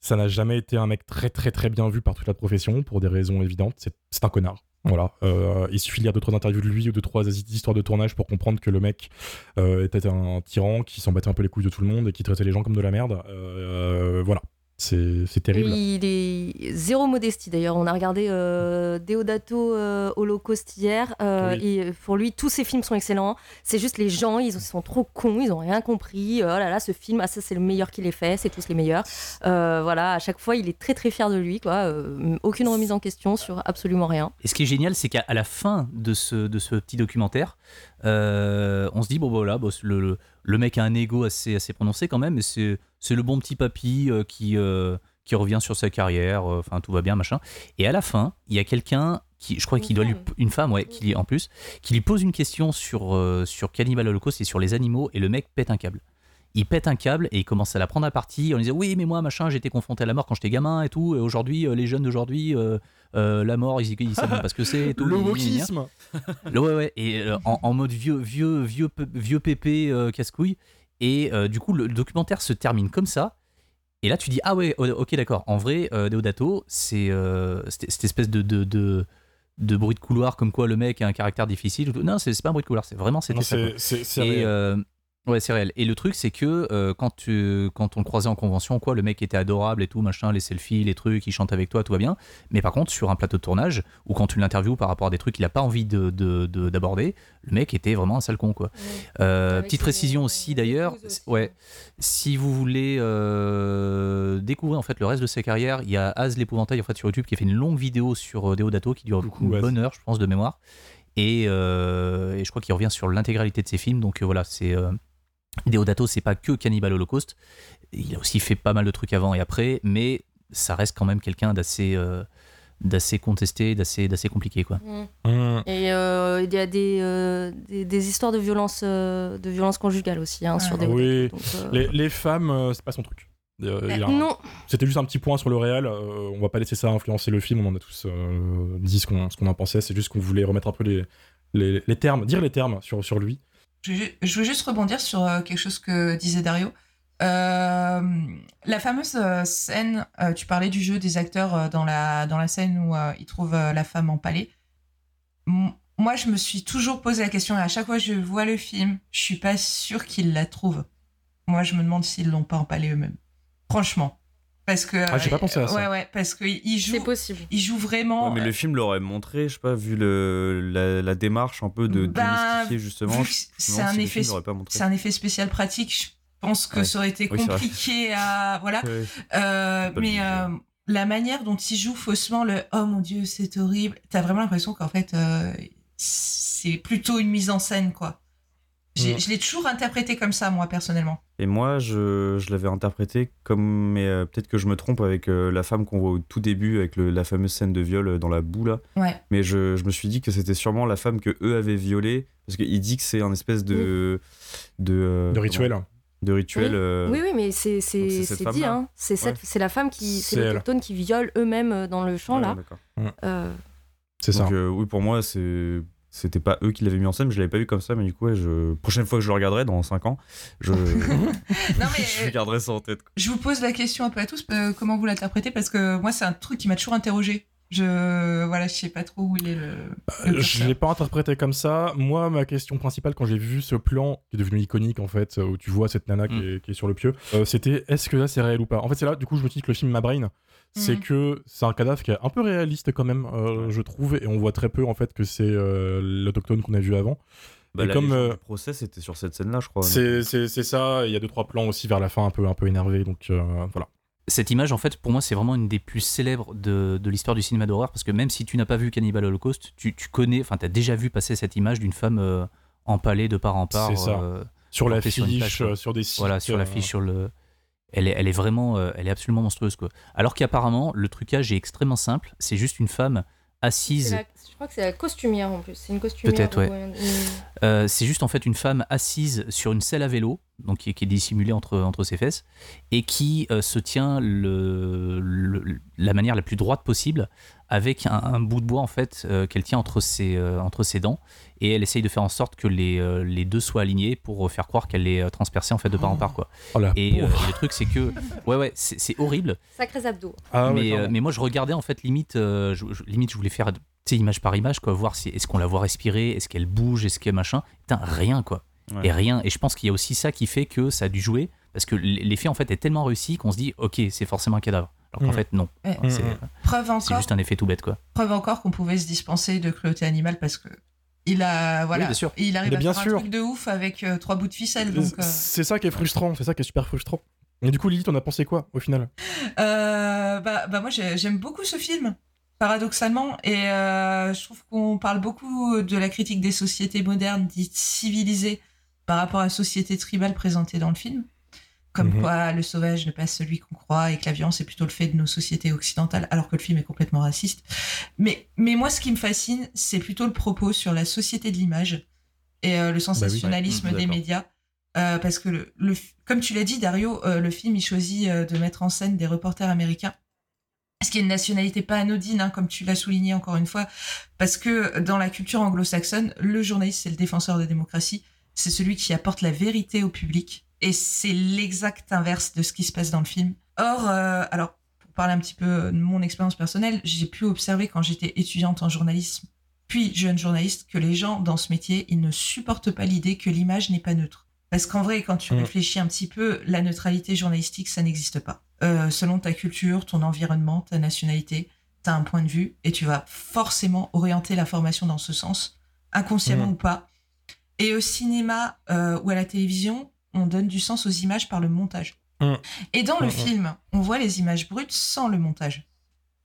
Ça n'a jamais été un mec très très très bien vu par toute la profession pour des raisons évidentes. C'est c'est un connard. Voilà. Euh, il suffit de lire deux trois interviews de lui ou deux trois histoires de tournage pour comprendre que le mec euh, était un tyran qui s'en battait un peu les couilles de tout le monde et qui traitait les gens comme de la merde. Euh, voilà. C'est terrible. Il est zéro modestie d'ailleurs. On a regardé euh, Deodato euh, Holocaust hier. euh, Oui. et pour lui, tous ses films sont excellents. C'est juste les gens, ils sont trop cons, ils ont rien compris. Euh, oh là là, ce film, ah, ça c'est le meilleur qu'il ait fait, c'est tous les meilleurs. Euh, voilà, à chaque fois, il est très très fier de lui. Quoi. Euh, aucune remise en question sur absolument rien. Et ce qui est génial, c'est qu'à la fin de ce, de ce petit documentaire, euh, on se dit, bon, bah, voilà, bon, le, le, le mec a un ego assez, assez prononcé quand même, mais c'est le bon petit papy euh, qui, euh, qui revient sur sa carrière, euh, enfin, tout va bien, machin. Et à la fin, il y a quelqu'un qui, je crois qu'il doit lui. Une femme, ouais, qui, en plus, qui lui pose une question sur, sur Cannibal Holocaust et sur les animaux, et le mec pète un câble. Il pète un câble et il commence à la prendre à partie en lui disant oui mais moi machin j'étais confronté à la mort quand j'étais gamin et tout et aujourd'hui euh, les jeunes d'aujourd'hui euh, euh, la mort ils, ils savent même pas ce que c'est Le wokisme Le- ouais, ouais, et euh, en, en mode vieux, vieux, vieux, vieux pépé euh, casse-couille. Et euh, du coup, le, le documentaire se termine comme ça. Et là, tu dis, ah ouais, o- ok, d'accord. En vrai, euh, Deodato, c'est euh, cette espèce de, de, de, de bruit de couloir, comme quoi le mec a un caractère difficile. Non, c'est pas un bruit de couloir, c'est vraiment c'était ça. C'est euh, ouais, c'est réel. Et le truc, c'est que euh, quand, tu, quand on le croisait en convention, quoi, le mec était adorable et tout, machin, les selfies, les trucs, il chante avec toi, tout va bien. Mais par contre, sur un plateau de tournage, ou quand tu l'interviews par rapport à des trucs qu'il a pas envie de- de- de- d'aborder, le mec était vraiment un sale con, quoi. Euh, petite précision aussi d'ailleurs, épouse aussi. ouais, si vous voulez euh, découvrir en fait le reste de sa carrière, il y a Az l'épouvantail en fait sur YouTube qui a fait une longue vidéo sur euh, Deodato qui dure Coucou, une bonne heure, je pense, de mémoire. Et, euh, et je crois qu'il revient sur l'intégralité de ses films. Donc euh, voilà, c'est euh, Deodato, c'est pas que Cannibal Holocaust. Il a aussi fait pas mal de trucs avant et après, mais ça reste quand même quelqu'un d'assez euh, d'assez contesté, d'assez d'assez compliqué quoi. Hum. Et euh, il y a des, euh, des, des histoires de violence, euh, de violence conjugale aussi hein, sur Ah des. oui. donc, euh, Les, les femmes, euh, c'est pas son truc. Euh, Non, C'était juste un petit point sur le réel. euh, on va pas laisser ça influencer le film. On en a tous euh, dit ce qu'on en pensait. C'est juste qu'on voulait remettre un peu les, les, les termes, dire les termes sur, sur lui. Je, veux juste rebondir sur euh, quelque chose que disait Dario. Euh, la fameuse euh, scène, tu parlais du jeu des acteurs dans, la, dans la scène où ils trouvent la femme empalée. M- moi, je me suis toujours posé la question, et à chaque fois que je vois le film, je suis pas sûre qu'ils la trouvent. Moi, je me demande s'ils l'ont pas empalée eux-mêmes. Franchement. Parce que. Ah, j'ai pas pensé à ça. Ouais, ouais, parce qu'il joue. C'est possible. Il joue vraiment. Ouais, mais le film l'aurait montré, je sais pas, vu le, la, la démarche un peu de Ben, démystifier justement. que c'est un si effet, c'est un spécial pratique. Je pense que Ouais. ça aurait été Oui, compliqué à voilà. Ouais. Euh, mais euh, la manière dont il joue faussement le oh mon dieu c'est horrible, t'as vraiment l'impression qu'en fait euh, c'est plutôt une mise en scène quoi. Mm. Je l'ai toujours interprété comme ça moi personnellement. Et moi, je, je l'avais interprété comme, mais euh, peut-être que je me trompe avec euh, la femme qu'on voit au tout début, avec le- la fameuse scène de viol euh, dans la boue là. Ouais. Mais je, je me suis dit que c'était sûrement la femme que eux avaient violée, parce qu'il dit que c'est un espèce de. De, euh, De rituel. comment De rituel. Oui. euh, Oui, oui, mais c'est dit, hein. C'est cette- Ouais. c'est la femme qui, C'est elle. l'autochtone qui viole eux-mêmes dans le champ ouais, là. d'accord. Euh, C'est ça. Donc, euh, oui, pour moi, c'est. C'était pas eux qui l'avaient mis en scène, mais je l'avais pas vu comme ça, mais du coup, ouais, je... prochaine fois que je le regarderai, dans 5 ans, je, Non mais je garderai ça en tête. quoi. je vous pose la question un peu à tous euh, comment vous l'interprétez parce que moi c'est un truc qui m'a toujours interrogé. Je voilà je sais pas trop où il est le. le Euh, Je l'ai pas interprété comme ça. Moi, ma question principale quand j'ai vu ce plan qui est devenu iconique en fait, euh, où tu vois cette nana qui, Mm. est, qui est sur le pieu, euh, c'était est-ce que là c'est réel ou pas? En fait, c'est là du coup je me dis que le film Ma Brain, c'est Mhm. que c'est un cadavre qui est un peu réaliste quand même, euh, je trouve, et on voit très peu en fait que c'est euh, l'autochtone qu'on a vu avant. Bah, Et la comme, euh, du procès, c'était sur cette scène-là, je crois. C'est ça. Il y a deux trois plans aussi vers la fin un peu un peu énervé, donc euh, voilà. Cette image, en fait, pour moi, c'est vraiment une des plus célèbres de, de l'histoire du cinéma d'horreur, parce que même si tu n'as pas vu Cannibal Holocaust, tu, tu connais, enfin, tu as déjà vu passer cette image d'une femme euh, empalée de part en part. C'est ça. euh, Sur la sur fiche, page, sur des sites. voilà, sur euh, l'affiche, sur le. Elle est, vraiment, euh, elle est absolument monstrueuse. Alors qu'apparemment le trucage est extrêmement simple. C'est juste une femme assise. Je crois que c'est la costumière en plus. C'est une costumière. Peut-être, ouais. une- Euh, c'est juste en fait une femme assise sur une selle à vélo, donc qui, est- qui est dissimulée entre, entre ses fesses, et qui euh, se tient le, le- la manière la plus droite possible, avec un, un bout de bois en fait euh, qu'elle tient entre ses, euh, entre ses dents, et elle essaye de faire en sorte que les, euh, les deux soient alignés pour faire croire qu'elle est transpercée en fait de part en part quoi. Oh Et, euh, le truc c'est que ouais ouais c'est horrible, Sacrés abdos. Ah mais, euh, mais moi je regardais en fait limite euh, je, je- limite je voulais faire tu sais image par image quoi voir si est-ce qu'on la voit respirer est-ce qu'elle bouge est-ce qu'elle machin putain rien quoi Ouais. et rien et je pense qu'il y a aussi ça qui fait que ça a dû jouer parce que l'effet en fait est tellement réussi qu'on se dit ok c'est forcément un cadavre alors qu'en Mhm. fait non Ouais. Mm, c'est mm. Juste un effet tout bête quoi preuve encore qu'on pouvait se dispenser de cruauté animale parce que il a voilà Oui, bien sûr. il arrive Mais à bien faire sûr. un truc de ouf avec euh, trois bouts de ficelle donc euh, C'est ça qui est frustrant, c'est ça qui est super frustrant. Et du coup, Lily, t'en as pensé quoi au final? Euh, bah, bah moi j'ai- j'aime beaucoup ce film paradoxalement et euh, je trouve qu'on parle beaucoup de la critique des sociétés modernes dites civilisées par rapport à la société tribale présentée dans le film. Comme Mhm. quoi le sauvage n'est pas celui qu'on croit et que la violence est plutôt le fait de nos sociétés occidentales alors que le film est complètement raciste. Mais mais moi ce qui me fascine c'est plutôt le propos sur la société de l'image et euh, le sensationnalisme Ouais, des médias. Euh, parce que le, comme tu l'as dit Dario le film il choisit de mettre en scène des reporters américains ce qui est une nationalité pas anodine, hein, comme tu l'as souligné encore une fois, parce que dans la culture anglo-saxonne, le journaliste, c'est le défenseur de la démocratie, c'est celui qui apporte la vérité au public, et c'est l'exact inverse de ce qui se passe dans le film. Or, euh, alors, pour parler un petit peu de mon expérience personnelle, j'ai pu observer quand j'étais étudiante en journalisme, puis jeune journaliste, que les gens dans ce métier, ils ne supportent pas l'idée que l'image n'est pas neutre. Parce qu'en vrai, quand tu Mm. réfléchis un petit peu, la neutralité journalistique, ça n'existe pas. Euh, selon ta culture, ton environnement, ta nationalité, tu as un point de vue et tu vas forcément orienter l'information dans ce sens, inconsciemment Mm. ou pas. Et au cinéma euh, ou à la télévision, on donne du sens aux images par le montage. Mm. Et dans le Mm, film, on voit les images brutes sans le montage.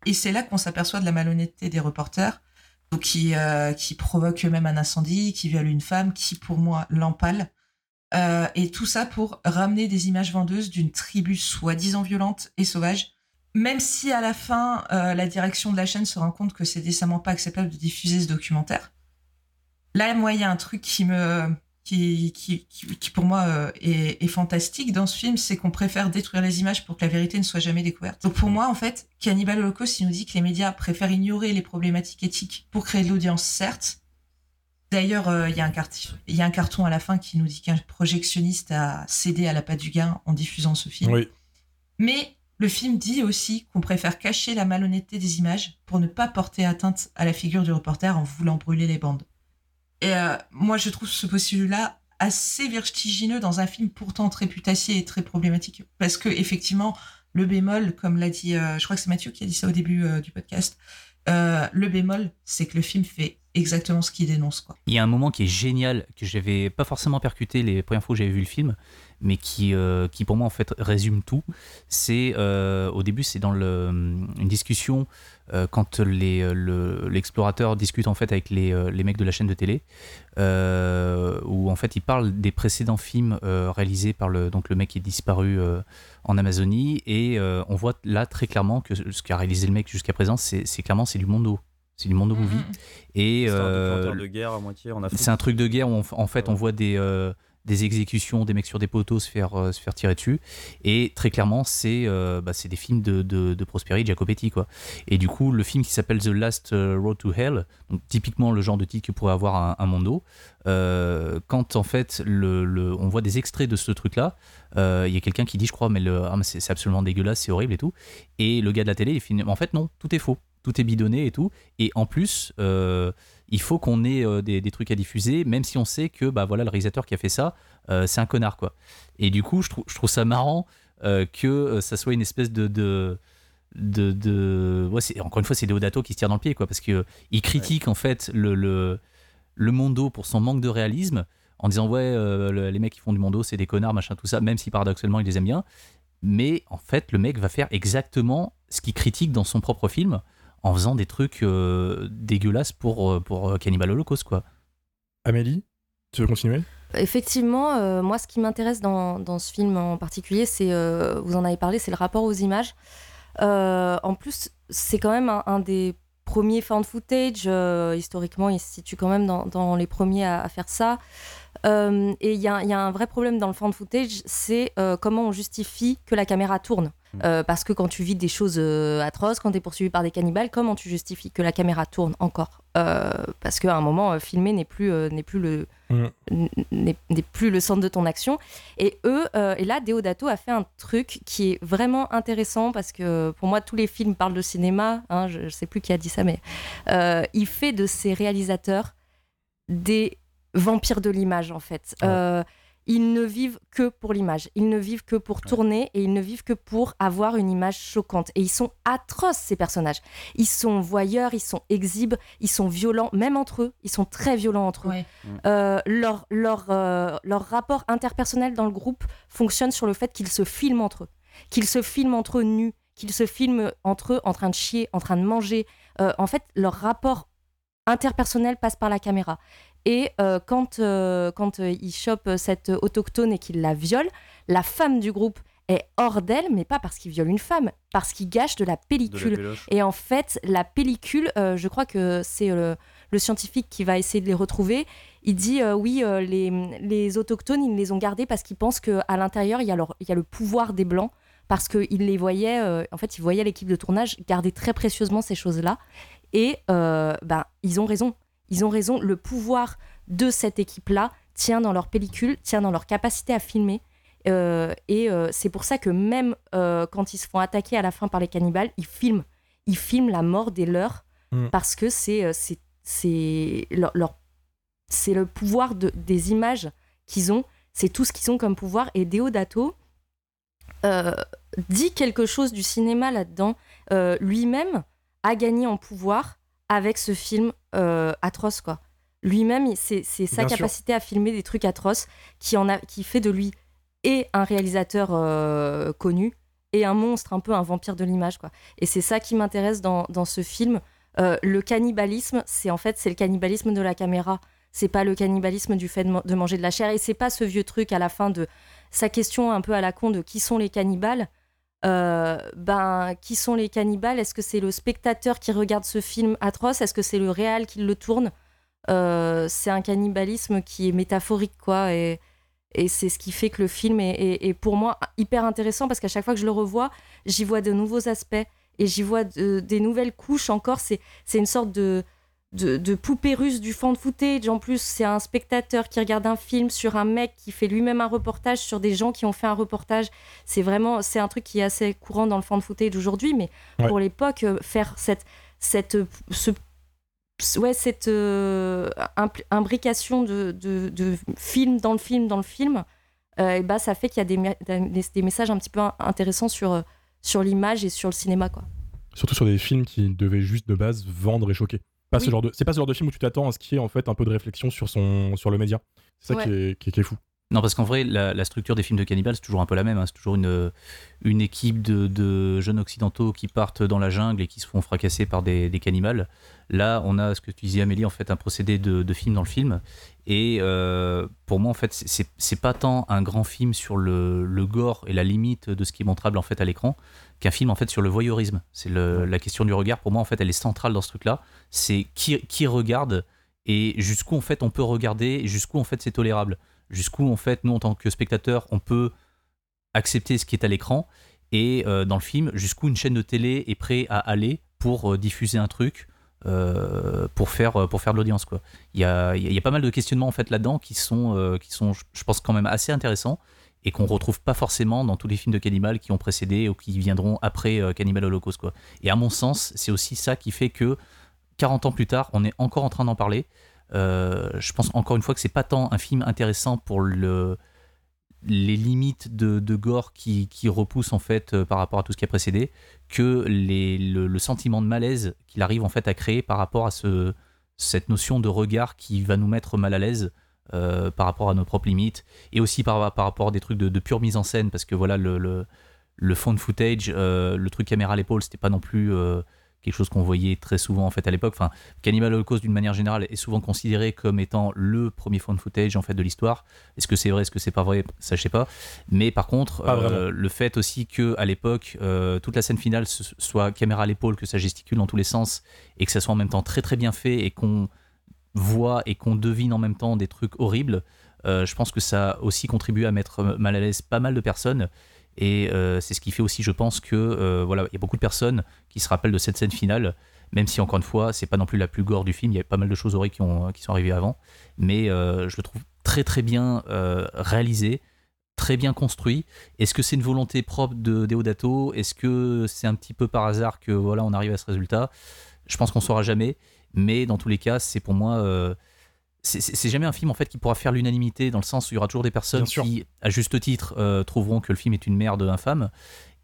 Et c'est là qu'on s'aperçoit de la malhonnêteté des reporters, qui, euh, qui provoquent eux-mêmes un incendie, qui violent une femme, qui pour moi l'empale. Euh, et tout ça pour ramener des images vendeuses d'une tribu soi-disant violente et sauvage. Même si à la fin, euh, la direction de la chaîne se rend compte que c'est décemment pas acceptable de diffuser ce documentaire. Là, moi, il y a un truc qui me, qui, qui, qui, pour moi euh, est, est fantastique dans ce film, c'est qu'on préfère détruire les images pour que la vérité ne soit jamais découverte. Donc pour moi, en fait, Cannibal Holocaust, il nous dit que les médias préfèrent ignorer les problématiques éthiques pour créer de l'audience, certes. D'ailleurs, euh, il y, a un carton- il y a un carton à la fin qui nous dit qu'un projectionniste a cédé à la patte du gain en diffusant ce film. Oui. Mais le film dit aussi qu'on préfère cacher la malhonnêteté des images pour ne pas porter atteinte à la figure du reporter en voulant brûler les bandes. Et euh, moi, je trouve ce postulat assez vertigineux dans un film pourtant très putassier et très problématique. Parce que, effectivement, Le bémol, comme l'a dit, je crois que c'est Mathieu qui a dit ça au début du podcast, le bémol, c'est que le film fait exactement ce qu'il dénonce. Il y a un moment qui est génial, que j'avais pas forcément percuté les premières fois que j'avais vu le film, mais qui, euh, qui pour moi en fait résume tout. C'est euh, au début, c'est dans le, une discussion euh, quand l'explorateur discute en fait avec les, les, mecs de la chaîne de télé, où en fait il parle des précédents films réalisés par le, donc le mec qui est disparu en Amazonie, et on voit là très clairement que ce qu'a réalisé le mec jusqu'à présent, c'est clairement c'est du mondo. C'est du monde movie. Et c'est un de guerre à moitié en C'est un truc de guerre où en fait on voit des, des exécutions, des mecs sur des poteaux se faire, euh, se faire tirer dessus. Et très clairement, c'est euh, bah, des films de, de, de Prosperi, Jacopetti. Quoi. Et du coup, le film qui s'appelle The Last euh, Road to Hell, donc typiquement le genre de titre que pourrait avoir un, un Mondo, quand en fait le, le, on voit des extraits de ce truc-là, il y a quelqu'un qui dit, je crois, mais, le, ah, c'est absolument dégueulasse, c'est horrible et tout. Et le gars de la télé, il finit, en fait, non, tout est faux tout est bidonné et tout. Et en plus, euh, il faut qu'on ait euh, des, trucs à diffuser, même si on sait que bah voilà le réalisateur qui a fait ça, euh, c'est un connard quoi. Et du coup, je, trouve, je trouve ça marrant que ça soit une espèce de, de de, de... Ouais, encore une fois c'est Deodato qui se tire dans le pied quoi parce que il critique en fait le, le, le mondo pour son manque de réalisme en disant ouais les mecs qui font du mondo c'est des connards machin tout ça même si paradoxalement il les aime bien mais en fait le mec va faire exactement ce qu'il critique dans son propre film en faisant des trucs euh, dégueulasses pour, euh, pour euh, Cannibal Holocaust, quoi. Amélie, tu veux continuer? Effectivement, moi, ce qui m'intéresse dans, dans, ce film en particulier, c'est, vous en avez parlé, c'est le rapport aux images. en plus, c'est quand même un, des premiers found footage. historiquement, il se situe quand même dans, dans les premiers à, à faire ça. Et il y, y, a un vrai problème dans le found footage, c'est comment on justifie que la caméra tourne. Mm. Euh, parce que quand tu vis des choses euh, atroces, quand tu es poursuivi par des cannibales, comment tu justifies que la caméra tourne encore? Euh, Parce qu'à un moment, filmer n'est plus, n'est plus, le, mm. n'est plus le centre de ton action. Et eux, et là, Deodato a fait un truc qui est vraiment intéressant parce que pour moi, tous les films parlent de cinéma. Hein, je ne sais plus qui a dit ça, mais il fait de ses réalisateurs des vampires de l'image, en fait ils ne vivent que pour l'image, ils ne vivent que pour tourner et ils ne vivent que pour avoir une image choquante. Et ils sont atroces, ces personnages. Ils sont voyeurs, ils sont exhibes, ils sont violents, même entre eux, ils sont très violents entre eux. Euh, leur, leur, euh, leur rapport interpersonnel dans le groupe fonctionne sur le fait qu'ils se filment entre eux, qu'ils se filment entre eux nus, qu'ils se filment entre eux en train de chier, en train de manger. Euh, en fait, leur rapport interpersonnel passe par la caméra. Et euh, quand, euh, quand euh, il chope cette autochtone et qu'il la viole, la femme du groupe est hors d'elle, mais pas parce qu'il viole une femme, parce qu'il gâche de la pellicule. et en fait, la pellicule, je crois que c'est le, scientifique qui va essayer de les retrouver. Il dit oui, les, les, autochtones, ils les ont gardés parce qu'ils pensent qu'à l'intérieur, il, y a il y a le pouvoir des blancs parce qu'ils les voyaient, en fait, ils voyaient l'équipe de tournage garder très précieusement ces choses-là. Et ben, ils ont raison. Ils ont raison, le pouvoir de cette équipe-là tient dans leur pellicule, tient dans leur capacité à filmer. Euh, et euh, c'est pour ça que même euh, quand ils se font attaquer à la fin par les cannibales, ils filment. Ils filment la mort des leurs mm. parce que c'est c'est leur, c'est le pouvoir de, des images qu'ils ont. C'est tout ce qu'ils ont comme pouvoir. Et Deodato dit quelque chose du cinéma là-dedans. Lui-même a gagné en pouvoir avec ce film euh, atroce, quoi. Lui-même, c'est sa capacité à filmer des trucs atroces qui, en a, qui fait de lui et un réalisateur euh, connu et un monstre, un peu un vampire de l'image, quoi. Et c'est ça qui m'intéresse dans, dans, ce film. Euh, le cannibalisme, c'est en fait c'est le cannibalisme de la caméra. C'est pas le cannibalisme du fait de, de manger de la chair. Et c'est pas ce vieux truc à la fin de sa question un peu à la con de qui sont les cannibales. Euh, ben, qui sont les cannibales? Est-ce que c'est le spectateur qui regarde ce film atroce? Est-ce que c'est le réel qui le tourne? Euh, C'est un cannibalisme qui est métaphorique, quoi. Et c'est ce qui fait que le film est, pour moi hyper intéressant parce qu'à chaque fois que je le revois, j'y vois de nouveaux aspects et j'y vois des nouvelles couches encore. C'est une sorte de, de, poupée russe du fan footage. En plus, c'est un spectateur qui regarde un film sur un mec qui fait lui-même un reportage sur des gens qui ont fait un reportage. C'est vraiment, c'est un truc qui est assez courant dans le fan footage aujourd'hui, mais pour l'époque, euh, faire cette, cette, ce, ouais, cette euh, imbrication de, de, film dans le film dans le film, euh, et bah, ça fait qu'il y a des, des, messages un petit peu intéressants sur sur l'image et sur le cinéma, quoi. Surtout sur des films qui devaient juste de base vendre et choquer. Pas ce genre de, c'est pas ce genre de film où tu t'attends à ce qu'il y ait en fait un peu de réflexion sur son, sur le média. C'est ça Ouais. qui, est, qui est- qui est fou. Non, parce qu'en vrai, la, la structure des films de cannibales, c'est toujours un peu la même. hein. C'est toujours une, une équipe de, de jeunes occidentaux qui partent dans la jungle et qui se font fracasser par des, des cannibales. Là, on a ce que tu disais, Amélie, en fait, un procédé de, de film dans le film. Et euh, pour moi, en fait, c'est- pas tant un grand film sur le, le gore et la limite de ce qui est montrable en fait à l'écran qu'un film en fait sur le voyeurisme. C'est la question du regard. Pour moi, en fait, elle est centrale dans ce truc-là. C'est qui, qui regarde et jusqu'où en fait on peut regarder jusqu'où en fait c'est tolérable jusqu'où en fait nous en tant que spectateurs on peut accepter ce qui est à l'écran et euh, dans le film jusqu'où une chaîne de télé est prêt à aller pour euh, diffuser un truc euh, pour faire de l'audience quoi. Il y a, il y a pas mal de questionnements en fait là-dedans qui sont qui sont je pense quand même assez intéressants et qu'on retrouve pas forcément dans tous les films de Cannibal qui ont précédé ou qui viendront après Cannibal Holocaust et à mon sens c'est aussi ça qui fait que 40 ans plus tard on est encore en train d'en parler je pense encore une fois que c'est pas tant un film intéressant pour le, les limites de, de gore qui, qui repoussent en fait euh, par rapport à tout ce qui a précédé que le, sentiment de malaise qu'il arrive en fait à créer par rapport à ce, cette notion de regard qui va nous mettre mal à l'aise euh, par rapport à nos propres limites et aussi par, rapport à des trucs de, de pure mise en scène parce que voilà le, le phone footage euh, le truc caméra à l'épaule c'était pas non plus euh, quelque chose qu'on voyait très souvent en fait à l'époque. Enfin Cannibal Holocaust d'une manière générale est souvent considéré comme étant le premier phone footage en fait de l'histoire. Est-ce que c'est vrai est-ce que c'est pas vrai? Ça je sais pas. Mais par contre euh, le fait aussi que à l'époque euh, toute la scène finale soit caméra à l'épaule que ça gesticule dans tous les sens et que ça soit en même temps très très bien fait et qu'on voit et qu'on devine en même temps des trucs horribles euh, je pense que ça a aussi contribué à mettre mal à l'aise pas mal de personnes et euh, c'est ce qui fait aussi je pense que euh, voilà il y a beaucoup de personnes qui se rappellent de cette scène finale même si encore une fois c'est pas non plus la plus gore du film. Il y a pas mal de choses horribles qui, qui sont arrivées avant. Mais euh, je le trouve très très bien réalisé très bien construit. Est-ce que c'est une volonté propre de Deodato est-ce que c'est un petit peu par hasard que voilà on arrive à ce résultat? Je pense qu'on saura jamais. Mais dans tous les cas c'est pour moi c'est- jamais un film en fait qui pourra faire l'unanimité dans le sens où il y aura toujours des personnes qui à juste titre euh, trouveront que le film est une merde infâme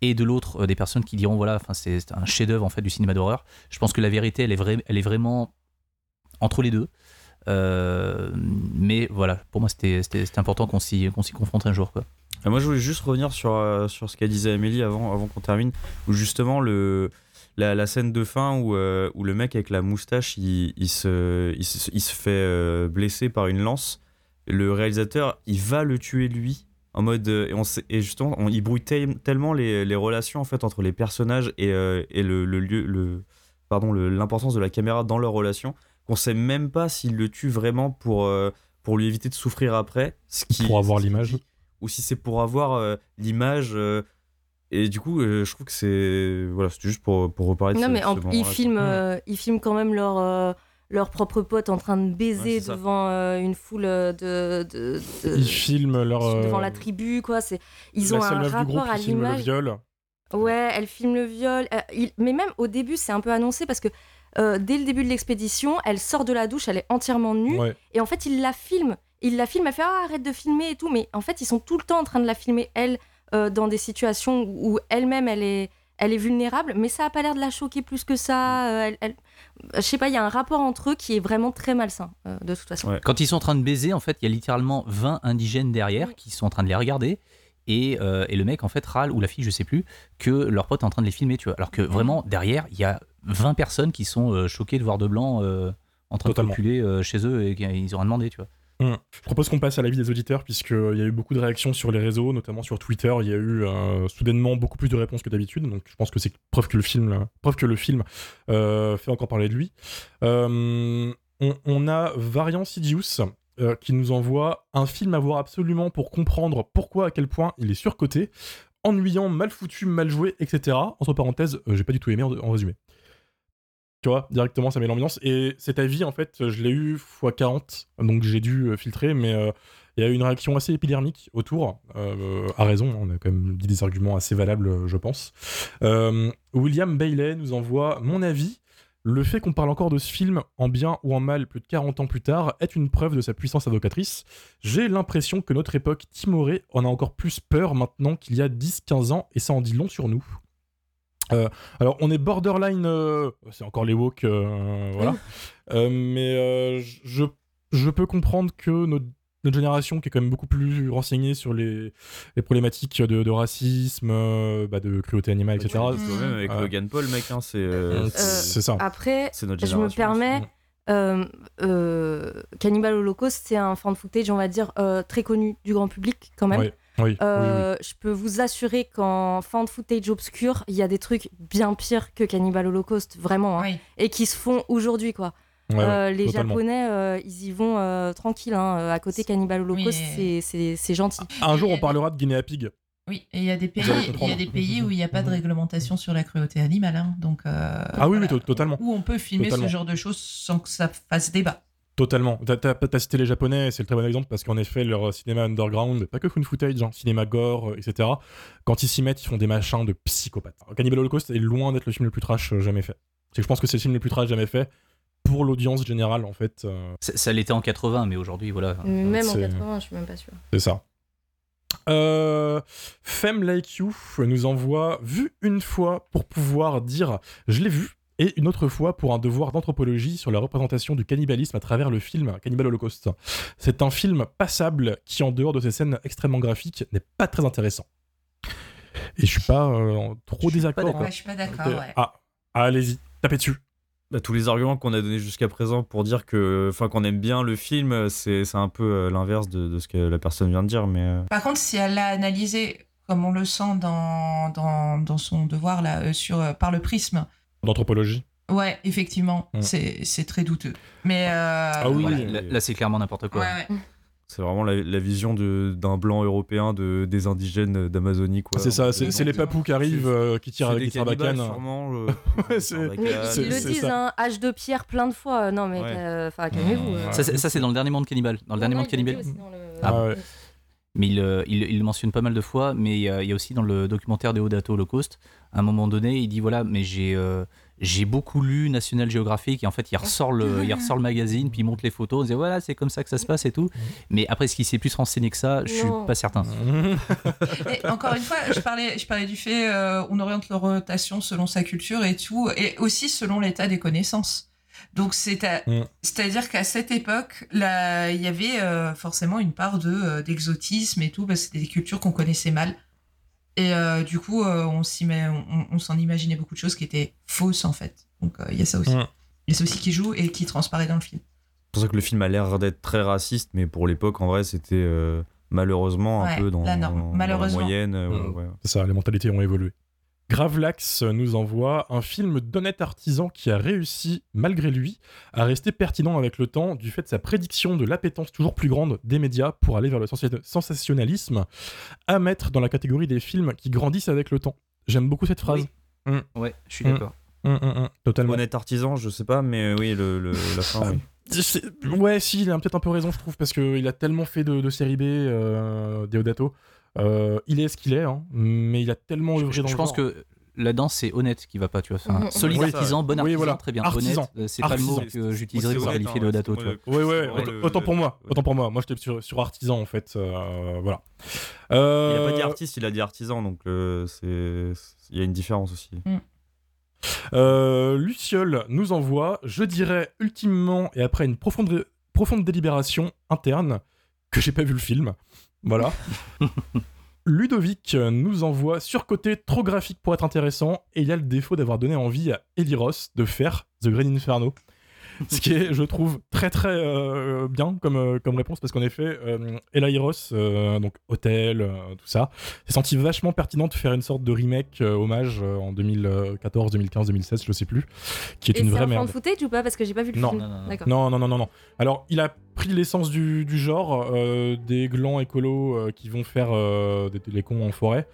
et de l'autre euh, des personnes qui diront voilà enfin c'est un chef-d'œuvre en fait du cinéma d'horreur. Je pense que la vérité elle est vraie elle est vraiment entre les deux. Euh, mais voilà pour moi c'était c'était c'était important qu'on s'y qu'on s'y confronte un jour quoi. Moi, je voulais juste revenir sur, euh, sur ce qu'a disait Amélie avant, avant qu'on termine, où justement le, la, la scène de fin où, euh, où le mec avec la moustache, il, il se, il, se, il se fait euh, blesser par une lance. Le réalisateur, il va le tuer lui. En mode, euh, et, on et justement, on, il brouille tel- tellement les, les relations en fait entre les personnages et, et le, le lieu, le, pardon, l'importance de la caméra dans leur relation, qu'on sait même pas s'il le tue vraiment pour, pour lui éviter de souffrir après. Ce qui, Pour avoir l'image. ou si c'est pour avoir l'image. Et du coup, euh, je trouve que c'est. Voilà, c'était juste pour, pour reparler de Non, ce- mais en- ce ils, filment, euh, ils filment quand même leur, euh, leur propre pote en train de baiser Ouais, c'est ça. devant euh, une foule de. de, de- Ils filment leur. devant euh, la tribu, quoi. C'est, ils la ont seule un meuf du rapport groupe à qui filme le l'image. viol. Ouais, elle filme le viol. Euh, il- Mais même au début, c'est un peu annoncé parce que euh, dès le début de l'expédition, elle sort de la douche, elle est entièrement nue. Ouais. Et en fait, il la filme. Il la filme, elle fait ah, arrête de filmer et tout. Mais en fait, ils sont tout le temps en train de la filmer, elle, euh, dans des situations où elle-même, elle est, elle est vulnérable. Mais ça a pas l'air de la choquer plus que ça. Euh, elle, elle- Je sais pas, il y a un rapport entre eux qui est vraiment très malsain, euh, de toute façon. Ouais. Quand ils sont en train de baiser, en fait, il y a littéralement 20 indigènes derrière qui sont en train de les regarder. Et, euh, et le mec, en fait, râle, ou la fille, je sais plus, que leur pote est en train de les filmer, tu vois. Alors que vraiment, derrière, il y a 20 personnes qui sont euh, choquées de voir de blanc euh, en train Totalement. de euh, chez eux et qu'ils ont rien demandé, tu vois. Hum. Je propose qu'on passe à l'avis des auditeurs, puisqu'il y a eu beaucoup de réactions sur les réseaux, notamment sur Twitter. Il y a eu euh, soudainement beaucoup plus de réponses que d'habitude, donc je pense que c'est preuve que le film, preuve que le film euh, fait encore parler de lui. Euh, on, a Variant Sidious euh, qui nous envoie un film à voir absolument pour comprendre pourquoi, à quel point il est surcoté, ennuyant, mal foutu, mal joué, etc. Entre parenthèses, euh, j'ai pas du tout aimé en résumé. Tu vois, directement, ça met l'ambiance. Et cet avis, en fait, je l'ai eu x40, donc j'ai dû euh, filtrer, mais euh, il y a eu une réaction assez épidermique autour, euh, à raison, on a quand même dit des arguments assez valables, je pense. William Bailey nous envoie Mon avis, le fait qu'on parle encore de ce film, en bien ou en mal, plus de 40 ans plus tard, est une preuve de sa puissance avocatrice. J'ai l'impression que notre époque timorée en a encore plus peur maintenant qu'il y a 10-15 ans, et ça en dit long sur nous. Euh, alors, on est borderline. euh, c'est encore les woke, euh, voilà. Euh, mais euh, je, je peux comprendre que notre, notre génération, qui est quand même beaucoup plus renseignée sur les, les problématiques de, de racisme, euh, bah, de cruauté animale, etc. C'est quand même avec. Logan Paul, mec, hein, c'est euh, Euh, ça. Après, notre je me permets, euh, euh, Cannibal Holocaust, c'est un fan footage, on va dire, euh, très connu du grand public quand même. Ouais, oui, oui, Euh, Je peux vous assurer qu'en fan footage obscur, il y a des trucs bien pires que Cannibal Holocaust, vraiment, hein, Oui. et qui se font aujourd'hui, quoi. Ouais, Euh, les totalement. Japonais, euh, ils y vont euh, tranquille. hein, à côté Cannibal Holocaust, Oui, c'est- gentil. Un jour, on parlera de Guinea Pig. Oui, et il y a des pays, Vous allez il y a comprendre. des pays où il n'y a pas de réglementation sur la cruauté animale, hein, donc. euh, Ah oui, oui, voilà. totalement. Où on peut filmer Totalement. ce genre de choses sans que ça fasse débat. Totalement. T'as, cité les Japonais, c'est le très bon exemple parce qu'en effet, leur cinéma underground, pas que fun footage, hein, cinéma gore, euh, etc. Quand ils s'y mettent, ils font des machins de psychopathes. Cannibal Holocaust est loin d'être le film le plus trash euh, jamais fait. Je pense que c'est le film le plus trash jamais fait pour l'audience générale, en fait. euh, Ça, ça l'était en 80, mais aujourd'hui, voilà. Même en c'est- 80, je suis même pas sûre. c'est ça. Euh, Femme Like You nous envoie vu une fois pour pouvoir dire je l'ai vu et une autre fois pour un devoir d'anthropologie sur la représentation du cannibalisme à travers le film Cannibal Holocaust. C'est un film passable qui, en dehors de ses scènes extrêmement graphiques, n'est pas très intéressant. Et je suis pas euh, trop Je pas désaccord. d'accord. Ouais, je suis pas d'accord. Ouais. Ah, allez-y, tapez dessus. Bah, tous les arguments qu'on a donnés jusqu'à présent pour dire que, enfin, qu'on aime bien le film, c'est c'est un peu euh, l'inverse de, de ce que la personne vient de dire, mais euh, Par contre, si elle l'a analysé comme on le sent dans, dans, dans son devoir là, sur, par le prisme, D'anthropologie. ouais, effectivement, Mm. c'est c'est très douteux. Mais euh, Ah oui, voilà. Là, là, c'est clairement n'importe quoi. Ouais, ouais. c'est vraiment la, la vision de- d'un blanc européen de, des indigènes d'Amazonie, quoi. C'est ça, c'est Donc, c'est les papous qui arrivent, euh, qui tirent avec des sûrement. euh, Ouais, Mais c'est- ils le disent, ça. hein, âge de pierre plein de fois. Non, mais Ouais. euh, enfin, calmez-vous. euh. Ça, c'est- ça, c'est dans le dernier monde cannibale. Dans le dernier Non, monde cannibale. aussi dans le- Ah ouais. Mais il, euh, il, il le mentionne pas mal de fois, mais il y a, il y a aussi dans le documentaire de Odato Holocaust, à un moment donné, il dit voilà, mais j'ai euh, j'ai beaucoup lu National Geographic et en fait, il ressort le, il ressort le magazine, puis il montre les photos, il dit voilà, c'est comme ça que ça se passe et tout. Mais après, est-ce qu'il s'est plus renseigné que ça Je suis Non. pas certain. Et encore une fois, je parlais, je parlais du fait euh, on oriente leur rotation selon sa culture et tout, et aussi selon l'état des connaissances. Donc c'est à- Mm. c'est-à-dire qu'à cette époque, là, il y avait euh, forcément une part de euh, d'exotisme et tout, parce que c'était des cultures qu'on connaissait mal. Et euh, du coup, euh, on s'y met, on, on s'en imaginait beaucoup de choses qui étaient fausses en fait. Donc euh, il y a ça aussi. Mm. Il y a ça aussi qui joue et qui transparaît dans le film. C'est pour ça que le film a l'air d'être très raciste, mais pour l'époque, en vrai, c'était euh, malheureusement un Ouais, peu dans, la norme, dans la malheureusement. moyenne. Mm. ouais. C'est ça, les mentalités ont évolué. Gravelax nous envoie un film d'honnête artisan qui a réussi, malgré lui, à rester pertinent avec le temps du fait de sa prédiction de l'appétence toujours plus grande des médias pour aller vers le sensa- sensationnalisme, à mettre dans la catégorie des films qui grandissent avec le temps. J'aime beaucoup cette phrase. Ouais, je suis Mm. d'accord. Hum, totalement. Honnête artisan, je sais pas, mais oui, le, le- la fin, Ah, oui. Ouais, si, il a peut-être un peu raison, je trouve, parce qu'il a tellement fait de, de série B, euh, Deodato. Euh, il est ce qu'il est, hein, mais il a tellement Je, œuvré je- dans je le pense genre. que là-dedans, c'est honnête qui va pas, tu vois. Enfin, solide Oui, artisan, bon oui, artisan, voilà. très bien. Artisan. Honnête, euh, c'est pas le mot que j'utiliserais Moi, pour qualifier le dato, tu vois. moi, Ouais, autant, le- pour moi, autant pour moi. Moi, j'étais sur, sur artisan en fait. euh, voilà. Il Euh, a pas dit artiste, il a dit artisan, donc euh, c'est il y a une différence aussi. euh, Luciole nous envoie, je dirais ultimement et après une profonde, profonde délibération interne que j'ai pas vu le film. Voilà. Ludovic nous envoie surcoté trop graphique pour être intéressant et il y a le défaut d'avoir donné envie à Eli Ross de faire The Green Inferno. Ce qui est, je trouve, très très euh, bien comme, euh, comme réponse parce qu'en effet, euh, Eli Ross, euh, donc Hôtel, euh, tout ça, s'est senti vachement pertinent de faire une sorte de remake euh, hommage euh, en 2014, 2015, 2016, je sais plus, qui est Et une c'est vraie un merde. fan footage ou pas? Parce que j'ai pas vu le Non. film. Non, non, non. Non, non, non, non, non. Alors, il a pris l'essence du, du genre, euh, des glands écolos euh, qui vont faire euh, des, les cons en forêt.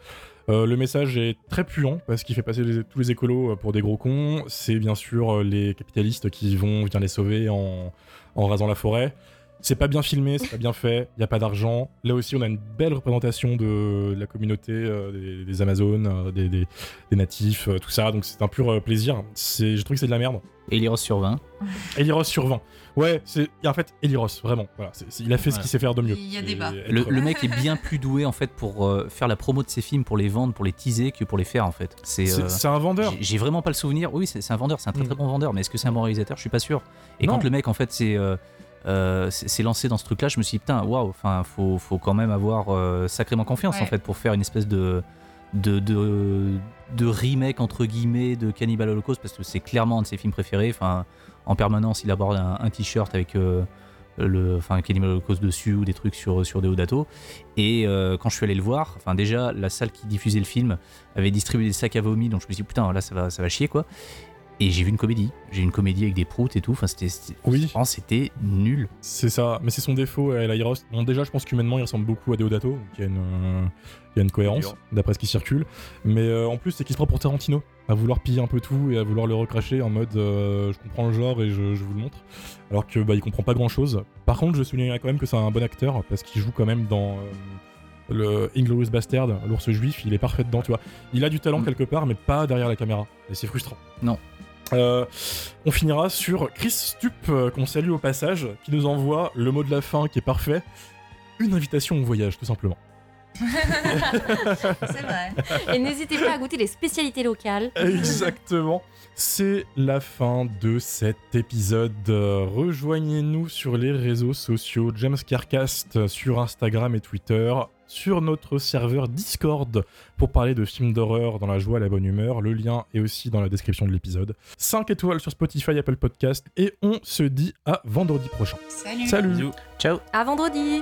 Euh, le message est très puant parce qu'il fait passer tous les écolos euh, pour des gros cons. C'est bien sûr euh, les capitalistes qui vont venir les sauver en, en rasant la forêt. C'est pas bien filmé, c'est pas bien fait, il y a pas d'argent. Là aussi, on a une belle représentation de la communauté euh, des, des Amazones, euh, des, des- des natifs, euh, tout ça. Donc c'est un pur euh, plaisir. C'est, je trouve que c'est de la merde. Eliros sur 20. Eliros sur 20. Ouais, c'est en fait Eliros, vraiment. Voilà, c'est- c'est- il a fait ce qu'il sait faire de mieux. Il y a débat. être- Le, le mec est bien plus doué en fait pour euh, faire la promo de ses films, pour les vendre, pour les teaser que pour les faire en fait. C'est c'est, euh, c'est un vendeur. j'ai- j'ai vraiment pas le souvenir. Oui, c'est c'est un vendeur, c'est un très très Mm. bon vendeur, mais est-ce que c'est un bon réalisateur Je suis pas sûr. Et Non. quand le mec en fait c'est euh, c'est lancé dans ce truc-là, je me suis dit putain, waouh, enfin faut, faut quand même avoir euh, sacrément confiance Ouais. en fait pour faire une espèce de de, de de remake entre guillemets de Cannibal Holocaust parce que c'est clairement un de ses films préférés. Enfin, en permanence, il aborde un, un t-shirt avec euh, le, enfin Cannibal Holocaust dessus ou des trucs sur sur Deodato. Et euh, quand je suis allé le voir, enfin déjà la salle qui diffusait le film avait distribué des sacs à vomi, donc je me suis dit putain là ça va ça va chier quoi. Et j'ai vu une comédie, j'ai une comédie avec des proutes et tout. Enfin c'était Oui. c'était nul. C'est ça, mais c'est son défaut à Eliros. Bon, déjà, je pense qu'humainement, il ressemble beaucoup à Deodato, donc il y a une, euh, il y a une cohérence, d'après ce qui circule. Mais euh, en plus, c'est qu'il se prend pour Tarantino, à vouloir piller un peu tout et à vouloir le recracher en mode euh, je comprends le genre et je, je vous le montre. Alors que bah, il comprend pas grand chose. Par contre, je soulignerai quand même que c'est un bon acteur, parce qu'il joue quand même dans. euh, le Inglorious Bastard, l'ours juif, il est parfait dedans, tu vois. Il a du talent Mm. quelque part, mais pas derrière la caméra. Et c'est frustrant. Non. Euh, on finira sur Chris Stup, euh, qu'on salue au passage, qui nous envoie le mot de la fin qui est parfait. Une invitation au voyage, tout simplement. C'est vrai. Et n'hésitez pas à goûter les spécialités locales. Exactement. C'est la fin de cet épisode. Euh, Rejoignez-nous sur les réseaux sociaux James Carcast sur Instagram et Twitter, sur notre serveur Discord pour parler de films d'horreur dans la joie et la bonne humeur. Le lien est aussi dans la description de l'épisode. 5 étoiles sur Spotify, Apple Podcast et on se dit à vendredi prochain. Salut. Salut Ciao. À vendredi